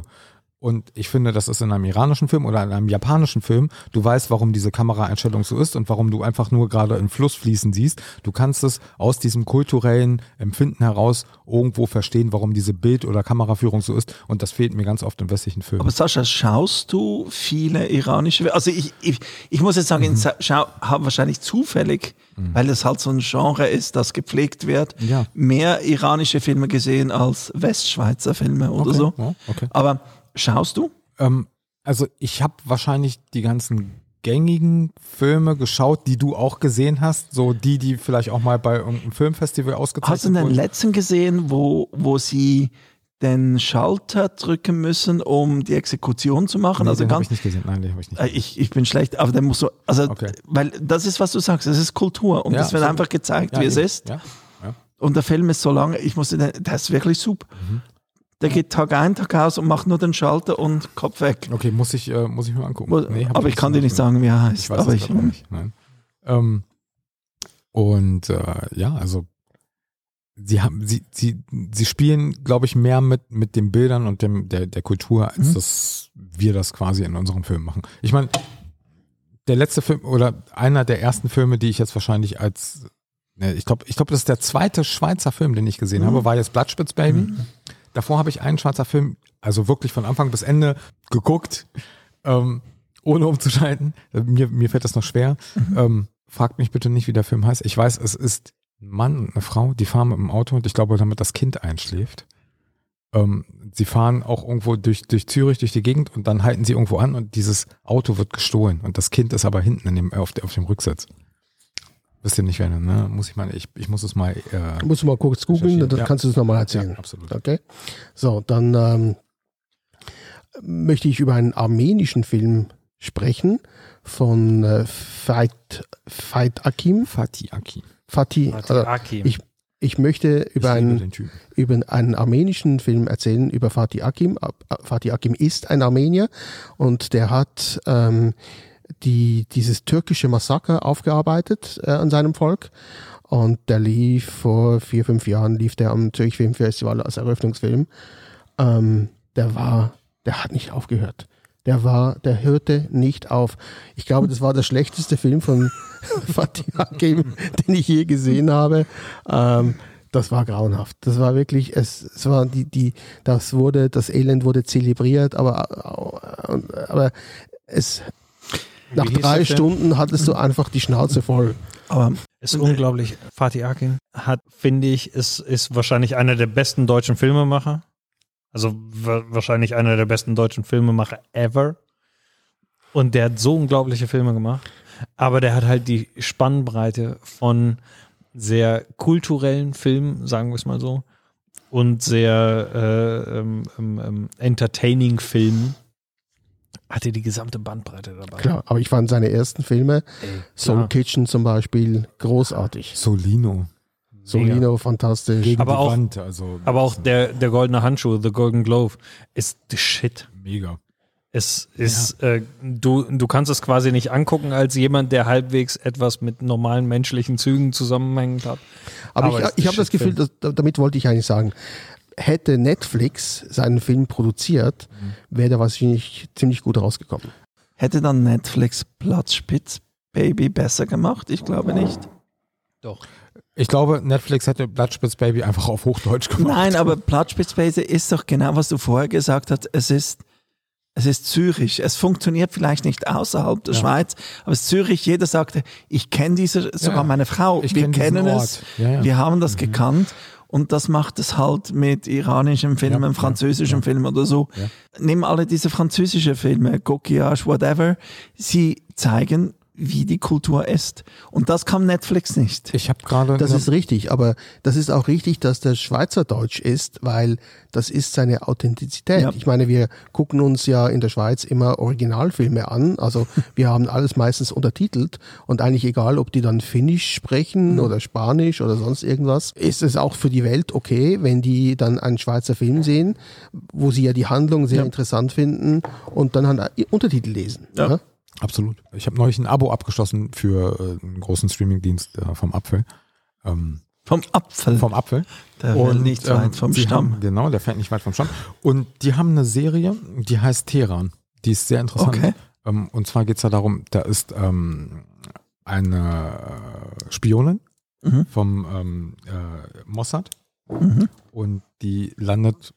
Speaker 3: Und ich finde, das ist in einem iranischen Film oder in einem japanischen Film. Du weißt, warum diese Kameraeinstellung so ist und warum du einfach nur gerade einen Fluss fließen siehst. Du kannst es aus diesem kulturellen Empfinden heraus irgendwo verstehen, warum diese Bild- oder Kameraführung so ist. Und das fehlt mir ganz oft in westlichen Filmen.
Speaker 5: Aber Sascha, schaust du viele iranische Also ich, ich, ich muss jetzt sagen, ich schau, habe wahrscheinlich zufällig, weil es halt so ein Genre ist, das gepflegt wird,
Speaker 3: Ja.
Speaker 5: mehr iranische Filme gesehen als Westschweizer Filme oder
Speaker 3: Okay,
Speaker 5: so.
Speaker 3: ja, okay.
Speaker 5: Aber schaust du?
Speaker 3: Ähm, also ich habe wahrscheinlich die ganzen gängigen Filme geschaut, die du auch gesehen hast. So die, die vielleicht auch mal bei irgendeinem Filmfestival ausgezeichnet
Speaker 5: Hast du den
Speaker 3: wurden.
Speaker 5: letzten gesehen, wo, wo sie den Schalter drücken müssen, um die Exekution zu machen?
Speaker 3: Nee,
Speaker 5: also
Speaker 3: den habe ich nicht gesehen. Nein, den habe ich nicht
Speaker 5: Äh, Ich, ich bin schlecht, aber der muss so, also,
Speaker 3: Okay.
Speaker 5: weil das ist, was du sagst, es ist Kultur und
Speaker 3: Ja,
Speaker 5: es wird
Speaker 3: absolut.
Speaker 5: einfach gezeigt,
Speaker 3: Ja,
Speaker 5: wie es
Speaker 3: eben.
Speaker 5: ist.
Speaker 3: Ja.
Speaker 5: Und der Film ist so lange, ich musste, den- der ist wirklich super.
Speaker 3: Mhm.
Speaker 5: Der geht Tag ein, Tag aus und macht nur den Schalter und Kopf weg.
Speaker 3: Okay, muss ich, äh, muss ich mir angucken. Nee,
Speaker 5: aber ich kann dir nicht sagen, wie er heißt.
Speaker 3: Ich weiß
Speaker 5: aber
Speaker 3: es
Speaker 5: ich,
Speaker 3: nicht. Ähm, und äh, ja, also sie haben, sie, sie, sie spielen, glaube ich, mehr mit mit den Bildern und dem der der Kultur, als
Speaker 5: Mhm.
Speaker 3: dass wir das quasi in unserem Film machen. Ich meine, der letzte Film oder einer der ersten Filme, die ich jetzt wahrscheinlich als ne, ich glaube, ich glaube, das ist der zweite Schweizer Film, den ich gesehen
Speaker 5: Mhm.
Speaker 3: habe, war jetzt Bloodspitz Baby. Davor habe ich einen Schweizer Film, also wirklich von Anfang bis Ende geguckt, ähm, ohne umzuschalten. Mir, mir fällt das noch schwer. Ähm, fragt mich bitte nicht, wie der Film heißt. Ich weiß, es ist ein Mann und eine Frau, die fahren mit dem Auto und ich glaube, damit das Kind einschläft. Ähm, sie fahren auch irgendwo durch, durch Zürich, durch die Gegend und dann halten sie irgendwo an und dieses Auto wird gestohlen und das Kind ist aber hinten in dem, auf, auf dem Rücksitz. Wisst ihr nicht, wer, ne? Muss ich mal, ich, ich muss es mal, äh,
Speaker 2: Musst du mal kurz googeln, dann
Speaker 3: ja.
Speaker 2: kannst du es nochmal erzählen.
Speaker 3: ja, absolut.
Speaker 2: Okay. So, dann ähm, möchte ich über einen armenischen Film sprechen von äh, Fait, Fait Akim.
Speaker 3: Fatih Aki.
Speaker 2: Fatih.
Speaker 4: Fatih
Speaker 2: Also,
Speaker 4: Akim.
Speaker 2: ich, ich möchte
Speaker 3: Ich
Speaker 2: über
Speaker 3: liebe
Speaker 2: einen, über einen armenischen Film erzählen, über Fatih Akim. Ab- Fatih Akim ist ein Armenier und der hat ähm, die, dieses türkische Massaker aufgearbeitet äh, an seinem Volk. Und der lief vor vier, fünf Jahren, lief der am Zürich Filmfestival als Eröffnungsfilm. Ähm, der war, der hat nicht aufgehört. Der war, der hörte nicht auf. Ich glaube, das war der schlechteste Film von [LAUGHS] Fatih Akim, den ich je gesehen habe. Ähm, das war grauenhaft. Das war wirklich, es, es war die, die, das wurde, das Elend wurde zelebriert, aber, aber es, nach drei? Stunden hattest du einfach die Schnauze voll.
Speaker 5: Aber
Speaker 4: Ist unglaublich. Fatih Akin hat, finde ich, ist, ist wahrscheinlich einer der besten deutschen Filmemacher. Also wa wahrscheinlich einer der besten deutschen Filmemacher ever. Und der hat so unglaubliche Filme gemacht. Aber der hat halt die Spannbreite von sehr kulturellen Filmen, sagen wir es mal so, und sehr äh, ähm, ähm, ähm, entertaining Filmen. Hatte die gesamte Bandbreite dabei.
Speaker 2: Klar, aber ich fand seine ersten Filme,
Speaker 4: Ey,
Speaker 2: Soul. Kitchen zum Beispiel, großartig.
Speaker 3: Solino.
Speaker 2: Solino, fantastisch.
Speaker 3: Gegen
Speaker 4: Aber
Speaker 3: die
Speaker 4: auch-
Speaker 3: Wand, also
Speaker 4: Aber auch der, der goldene Handschuh, The Golden Glove, ist the shit.
Speaker 3: mega.
Speaker 4: Es ist, äh, du, du kannst es quasi nicht angucken als jemand, der halbwegs etwas mit normalen menschlichen Zügen zusammenhängend hat.
Speaker 2: Aber,
Speaker 4: Aber
Speaker 2: ich, ich habe das. Gefühl, dass, damit wollte ich eigentlich sagen, hätte Netflix seinen Film produziert, wäre der wahrscheinlich ziemlich gut rausgekommen.
Speaker 5: hätte dann Netflix Platzspitz Baby besser gemacht? Ich glaube nicht.
Speaker 4: Doch.
Speaker 3: Ich glaube, Netflix hätte Bloodspitz Baby einfach auf Hochdeutsch gemacht.
Speaker 5: Nein, aber Platzspitz Baby ist doch genau, was du vorher gesagt hast. Es ist, es ist Zürich. Es funktioniert vielleicht nicht außerhalb der
Speaker 3: Ja.
Speaker 5: Schweiz, aber es ist Zürich. Jeder sagte, ich kenne diese, sogar
Speaker 3: Ja.
Speaker 5: meine Frau,
Speaker 3: Ich
Speaker 5: wir
Speaker 3: kenn
Speaker 5: kennen es,
Speaker 3: Ja, ja.
Speaker 5: wir haben das gekannt. Und das macht es halt mit iranischem Film,
Speaker 3: Ja,
Speaker 5: französischem
Speaker 3: ja.
Speaker 5: Film oder so.
Speaker 3: Ja.
Speaker 5: Nimm alle diese französischen Filme, Coquillage, whatever. Sie zeigen, wie die Kultur ist. Und das kann Netflix nicht.
Speaker 3: Ich habe gerade
Speaker 2: Das ist richtig, aber das ist auch richtig, dass der Schweizerdeutsch ist, weil das ist seine Authentizität.
Speaker 5: Ja.
Speaker 2: Ich meine, wir gucken uns ja in der Schweiz immer Originalfilme an, also [LAUGHS] wir haben alles meistens untertitelt und eigentlich egal, ob die dann Finnisch sprechen oder Spanisch oder sonst irgendwas, ist es auch für die Welt okay, wenn die dann einen Schweizer Film sehen, wo sie ja die Handlung sehr
Speaker 5: Ja.
Speaker 2: interessant finden und dann halt Untertitel lesen.
Speaker 5: Ja.
Speaker 3: Absolut. Ich habe neulich ein Abo abgeschlossen für äh, einen großen Streamingdienst äh, vom Apfel. Ähm,
Speaker 5: Vom Apfel.
Speaker 3: vom Apfel.
Speaker 5: der will nicht
Speaker 3: ähm,
Speaker 5: weit vom Stamm.
Speaker 3: Haben, genau, der fährt nicht weit vom Stamm. Und die haben eine Serie, die heißt Teheran. Die ist sehr interessant.
Speaker 5: Okay.
Speaker 3: Ähm, und zwar geht es da darum, da ist ähm, eine äh, Spionin
Speaker 5: Mhm.
Speaker 3: vom ähm, äh, Mossad
Speaker 5: Mhm.
Speaker 3: und die landet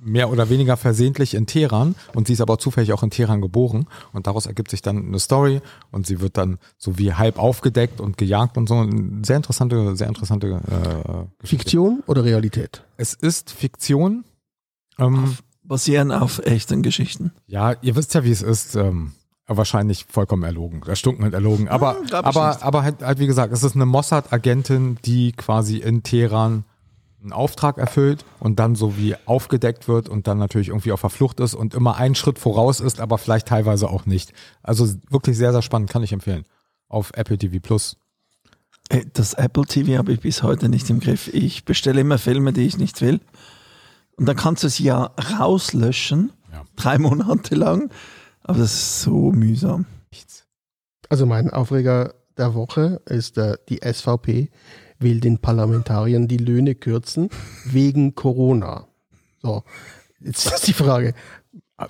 Speaker 3: mehr oder weniger versehentlich in Teheran und sie ist aber zufällig auch in Teheran geboren und daraus ergibt sich dann eine Story und sie wird dann so wie halb aufgedeckt und gejagt und so. Eine sehr interessante, sehr interessante äh, Geschichte.
Speaker 2: Fiktion oder Realität?
Speaker 3: Es ist Fiktion. Ähm,
Speaker 5: Basieren auf echten Geschichten.
Speaker 3: ja, ihr wisst ja, wie es ist. Ähm, wahrscheinlich vollkommen erlogen. Erstunken und erlogen. Aber,
Speaker 5: Hm,
Speaker 3: aber, aber halt, halt, wie gesagt, es ist eine Mossad-Agentin, die quasi in Teheran einen Auftrag erfüllt und dann so wie aufgedeckt wird und dann natürlich irgendwie auf der Flucht ist und immer einen Schritt voraus ist, aber vielleicht teilweise auch nicht. Also wirklich sehr, sehr spannend, kann ich empfehlen. Auf Apple TV Plus.
Speaker 5: Ey, Das Apple TV habe ich bis heute nicht im Griff. Ich bestelle immer Filme, die ich nicht will. Und dann kannst du sie ja rauslöschen,
Speaker 3: Ja.
Speaker 5: drei [LAUGHS] Monate lang. Aber das ist so mühsam.
Speaker 2: Also mein Aufreger der Woche ist, äh, die SVP will den Parlamentariern die Löhne kürzen wegen Corona. So, jetzt ist die Frage,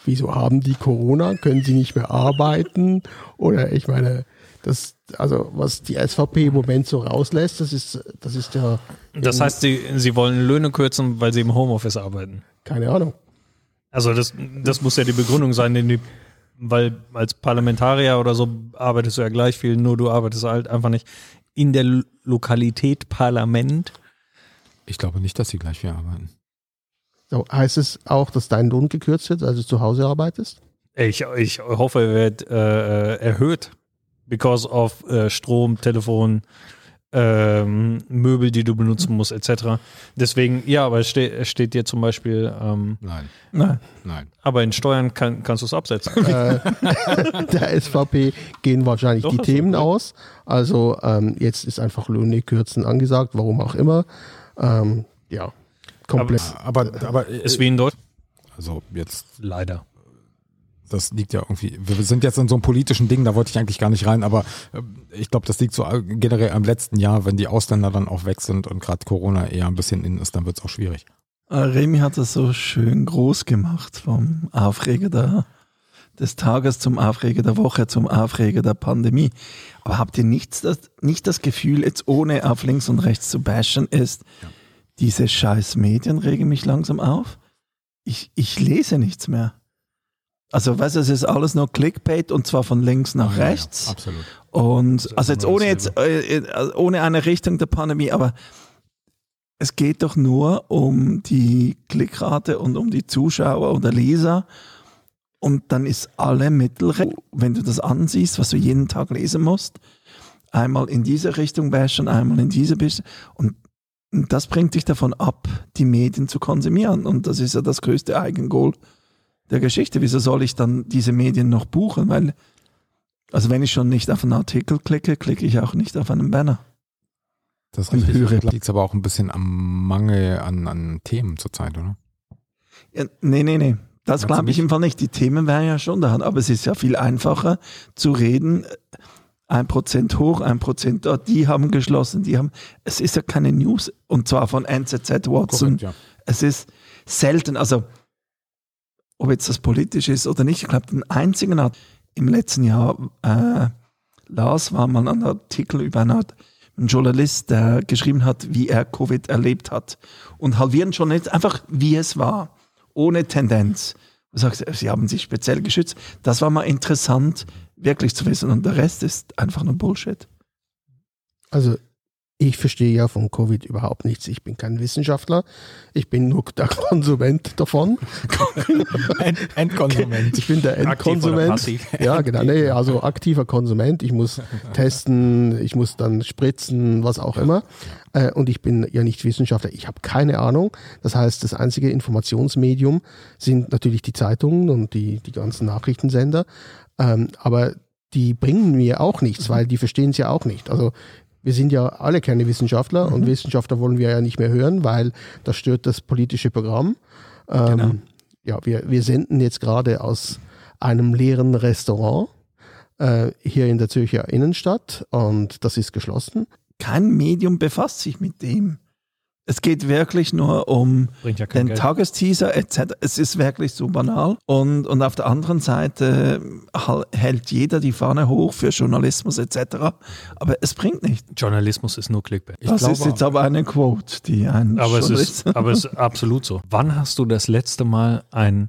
Speaker 2: wieso haben die Corona? Können sie nicht mehr arbeiten? Oder ich meine, das, also was die SVP im Moment so rauslässt, das ist, das ist ja,
Speaker 4: Das heißt, sie, sie wollen Löhne kürzen, weil sie im Homeoffice arbeiten.
Speaker 2: keine Ahnung.
Speaker 4: Also das, das muss ja die Begründung sein, denn die, weil als Parlamentarier oder so arbeitest du ja gleich viel, nur du arbeitest halt einfach nicht in der Lokalität Parlament.
Speaker 3: Ich glaube nicht, dass sie gleich viel arbeiten.
Speaker 2: So, heißt es auch, dass dein Lohn gekürzt wird, als du zu Hause arbeitest?
Speaker 4: Ich, ich hoffe, er wird äh, erhöht because of äh, Strom, Telefon, ähm, Möbel, die du benutzen musst, etc. Deswegen, ja, aber es steht, es steht dir zum Beispiel, ähm,
Speaker 3: Nein,
Speaker 5: Nein.
Speaker 3: nein.
Speaker 4: aber in Steuern kann, kannst du es absetzen.
Speaker 2: äh, [LAUGHS] der SVP gehen wahrscheinlich
Speaker 4: Doch,
Speaker 2: die Themen
Speaker 4: okay.
Speaker 2: aus. Also ähm, jetzt ist einfach Löhne kürzen angesagt, warum auch immer. Ähm, ja, komplett.
Speaker 3: Aber, aber
Speaker 4: Ist wie in Deutschland.
Speaker 3: also jetzt
Speaker 4: Leider.
Speaker 3: Das liegt ja irgendwie, wir sind jetzt in so einem politischen Ding, da wollte ich eigentlich gar nicht rein, aber äh, ich glaube, das liegt so generell am letzten Jahr, wenn die Ausländer dann auch weg sind und gerade Corona eher ein bisschen in ist, dann wird es auch schwierig.
Speaker 5: Äh, Remy hat das so schön groß gemacht, vom Aufreger der, des Tages zum Aufreger der Woche, zum Aufreger der Pandemie. Aber habt ihr nicht das, nicht das Gefühl, jetzt ohne auf links und rechts zu bashen, ist, ja. diese scheiß Medien regen mich langsam auf? Ich, ich lese nichts mehr. Also, weißt du, es ist alles nur Clickbait und zwar von links nach ja, rechts.
Speaker 3: Ja, absolut.
Speaker 5: Und also jetzt ohne jetzt äh, ohne eine Richtung der Pandemie, aber es geht doch nur um die Klickrate und um die Zuschauer oder Leser. Und dann ist alle Mittel, wenn du das ansiehst, was du jeden Tag lesen musst, einmal in diese Richtung bashen, einmal in diese und das bringt dich davon ab, die Medien zu konsumieren. Und das ist ja das größte Eigengoal der Geschichte. Wieso soll ich dann diese Medien noch buchen? Weil, also wenn ich schon nicht auf einen Artikel klicke, klicke ich auch nicht auf einen Banner.
Speaker 3: Das ist richtig. Liegt aber auch ein bisschen am Mangel an, an Themen zurzeit, oder?
Speaker 5: Ja, nee, nee, nee. Das glaube ich im Fall nicht. Die Themen wären ja schon da, aber es ist ja viel einfacher zu reden. Ein Prozent hoch, ein Prozent dort, die haben geschlossen, die haben. Es ist ja keine News und zwar von NZZ Watson. Korrekt, ja. Es ist selten, also ob jetzt das politisch ist oder nicht, ich glaube, den einzigen hat im letzten Jahr äh, las, war mal ein Artikel über eine Art, Journalist, der geschrieben hat, wie er Covid erlebt hat. Und halbieren schon nicht einfach, wie es war, ohne Tendenz. Du sagst, sie haben sich speziell geschützt. Das war mal interessant, wirklich zu wissen. Und der Rest ist einfach nur Bullshit.
Speaker 2: Also ich verstehe ja von Covid überhaupt nichts. Ich bin kein Wissenschaftler. Ich bin nur der [LAUGHS] Konsument davon. [LAUGHS]
Speaker 3: End Endkonsument.
Speaker 2: Ich bin der Endkonsument. [LAUGHS] Ja, genau. Nee, also aktiver Konsument. Ich muss testen, ich muss dann spritzen, was auch immer. Äh, und ich bin ja nicht Wissenschaftler. Ich habe keine Ahnung. Das heißt, das einzige Informationsmedium sind natürlich die Zeitungen und die, die ganzen Nachrichtensender. Ähm, aber die bringen mir auch nichts, weil die verstehen es ja auch nicht. Also wir sind ja alle keine Wissenschaftler mhm. und Wissenschaftler wollen wir ja nicht mehr hören, weil das stört das politische Programm. Ähm, genau. Ja, wir, wir senden jetzt gerade aus einem leeren Restaurant äh, hier in der Zürcher Innenstadt und das ist geschlossen.
Speaker 5: Kein Medium befasst sich mit dem. Es geht wirklich nur um ja den Geld. Tagesteaser etc. Es ist wirklich so banal. Und, und auf der anderen Seite hält jeder die Fahne hoch für Journalismus etc. Aber es bringt nicht.
Speaker 4: Journalismus ist nur Clickbait.
Speaker 5: Ich das ist jetzt aber eine Quote, die ein
Speaker 4: aber es ist, aber es ist absolut so. Wann hast du das letzte Mal einen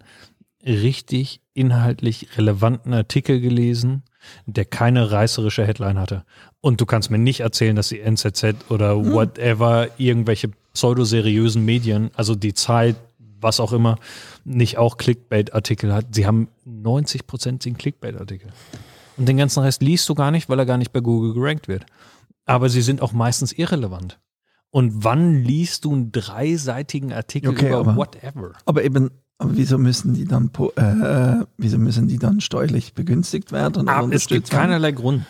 Speaker 4: richtig inhaltlich relevanten Artikel gelesen, der keine reißerische Headline hatte. Und du kannst mir nicht erzählen, dass die NZZ oder hm. whatever irgendwelche pseudoseriösen Medien, also die Zeit, was auch immer, nicht auch Clickbait-Artikel hat. Sie haben 90 Prozent sind Clickbait-Artikel. Und den ganzen Rest liest du gar nicht, weil er gar nicht bei Google gerankt wird. Aber sie sind auch meistens irrelevant. Und wann liest du einen dreiseitigen Artikel okay, über
Speaker 5: aber,
Speaker 4: whatever?
Speaker 5: Aber eben, aber wieso müssen die dann, äh, wieso müssen die dann steuerlich begünstigt werden?
Speaker 4: Ah, es gibt keinerlei Grund.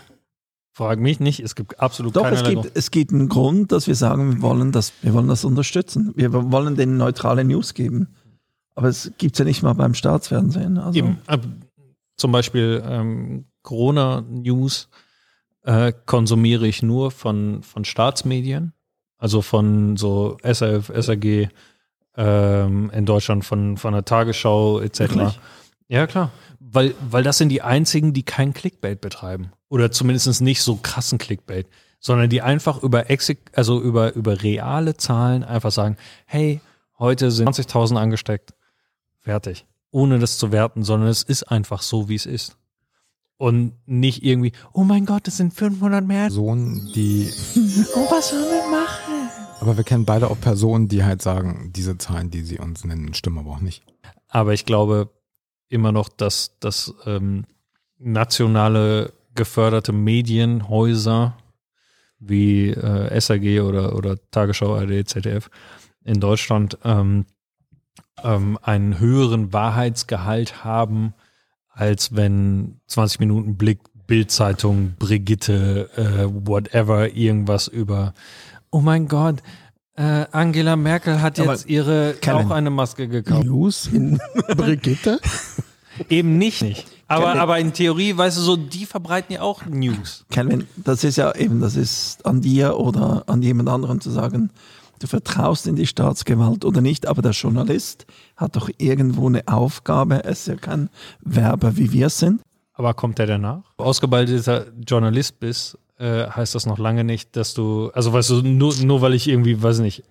Speaker 4: Frag mich nicht, es gibt absolut
Speaker 5: Doch,
Speaker 4: keinerlei
Speaker 5: es gibt,
Speaker 4: Grund.
Speaker 5: es gibt einen Grund, dass wir sagen, wir wollen das, wir wollen das unterstützen. Wir wollen denen neutrale News geben. Aber es gibt es ja nicht mal beim Staatsfernsehen. Also. Eben,
Speaker 4: zum Beispiel ähm, Corona-News äh, konsumiere ich nur von, von Staatsmedien, also von so SRF, SRG, ähm, in Deutschland von, von der Tagesschau etc. Wirklich? Ja, klar. Weil, weil das sind die einzigen, die kein Clickbait betreiben. Oder zumindest nicht so krassen Clickbait. Sondern die einfach über, Exik also über, über reale Zahlen einfach sagen, hey, heute sind 20.000 angesteckt. Fertig. Ohne das zu werten, sondern es ist einfach so, wie es ist. Und nicht irgendwie, oh mein Gott, es sind 500 mehr.
Speaker 3: Personen, die. [LAUGHS]
Speaker 5: oh, was sollen wir machen?
Speaker 3: Aber wir kennen beide auch Personen, die halt sagen, diese Zahlen, die sie uns nennen, stimmen aber auch nicht.
Speaker 4: Aber ich glaube immer noch, dass, dass ähm, nationale geförderte Medienhäuser wie äh, SAG oder, oder Tagesschau, ARD, ZDF in Deutschland ähm, ähm, einen höheren Wahrheitsgehalt haben, als wenn 20 Minuten Blick, Bildzeitung, Brigitte, äh, whatever, irgendwas über oh mein Gott, äh, Angela Merkel hat jetzt ihre
Speaker 5: Kevin,
Speaker 4: auch eine Maske gekauft.
Speaker 2: News in [LAUGHS] Brigitte?
Speaker 4: eben nicht. nicht. Aber, aber in Theorie, weißt du, so, die verbreiten ja auch News.
Speaker 5: Calvin, das ist ja eben, das ist an dir oder an jemand anderem zu sagen, du vertraust in die Staatsgewalt oder nicht, aber der Journalist hat doch irgendwo eine Aufgabe. Er ist ja kein Werber, wie wir sind.
Speaker 4: Aber kommt der danach? Ausgebildeter Journalist bist, äh, heißt das noch lange nicht, dass du, also weißt du, nur, nur weil ich irgendwie, weiß nicht,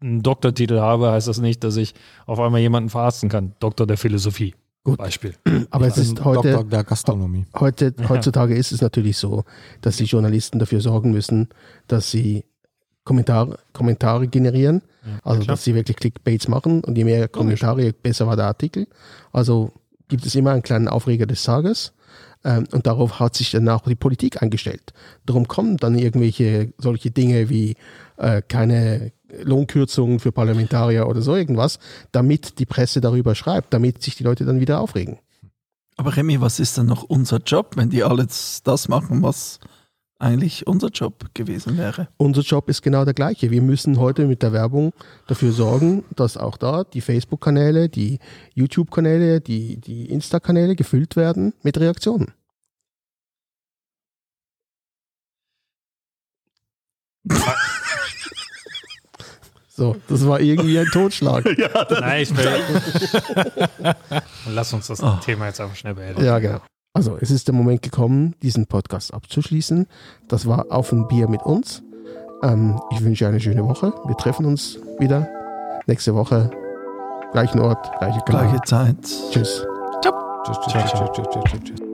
Speaker 4: einen Doktortitel habe, heißt das nicht, dass ich auf einmal jemanden verarzten kann. Doktor der Philosophie.
Speaker 2: Gut.
Speaker 4: Beispiel. [CLEARS THROAT]
Speaker 2: Aber es ist heute,
Speaker 3: Doktor der Gastronomie.
Speaker 2: heute, heutzutage ist es natürlich so, dass die Journalisten dafür sorgen müssen, dass sie Kommentare, Kommentare generieren. also,
Speaker 4: klar.
Speaker 2: dass sie wirklich Clickbaits machen und je mehr Kommentare, je besser war der Artikel. Also gibt es immer einen kleinen Aufreger des Tages. Ähm, und darauf hat sich dann auch die Politik eingestellt. Darum kommen dann irgendwelche solche Dinge wie äh, keine Lohnkürzungen für Parlamentarier oder so irgendwas, damit die Presse darüber schreibt, damit sich die Leute dann wieder aufregen.
Speaker 5: Aber Remy, was ist denn noch unser Job, wenn die alles das machen, was eigentlich unser Job gewesen wäre?
Speaker 2: Unser Job ist genau der gleiche. Wir müssen heute mit der Werbung dafür sorgen, dass auch da die Facebook-Kanäle, die YouTube-Kanäle, die, die Insta-Kanäle gefüllt werden mit Reaktionen. [LAUGHS] So, das war irgendwie ein Totschlag. [LAUGHS]
Speaker 4: Nein, ich will. [LAUGHS] Lass uns das Thema jetzt einfach schnell beenden.
Speaker 2: Ja, genau. Also, es ist der Moment gekommen, diesen Podcast abzuschließen. Das war Auf ein Bier mit uns. Ähm, ich wünsche eine schöne Woche. Wir treffen uns wieder nächste Woche. Gleichen Ort, gleiche Kanal.
Speaker 5: Gleiche Zeit.
Speaker 2: Tschüss.
Speaker 3: Tschüss, tschüss, tschüss, tschüss, tschüss, tschüss.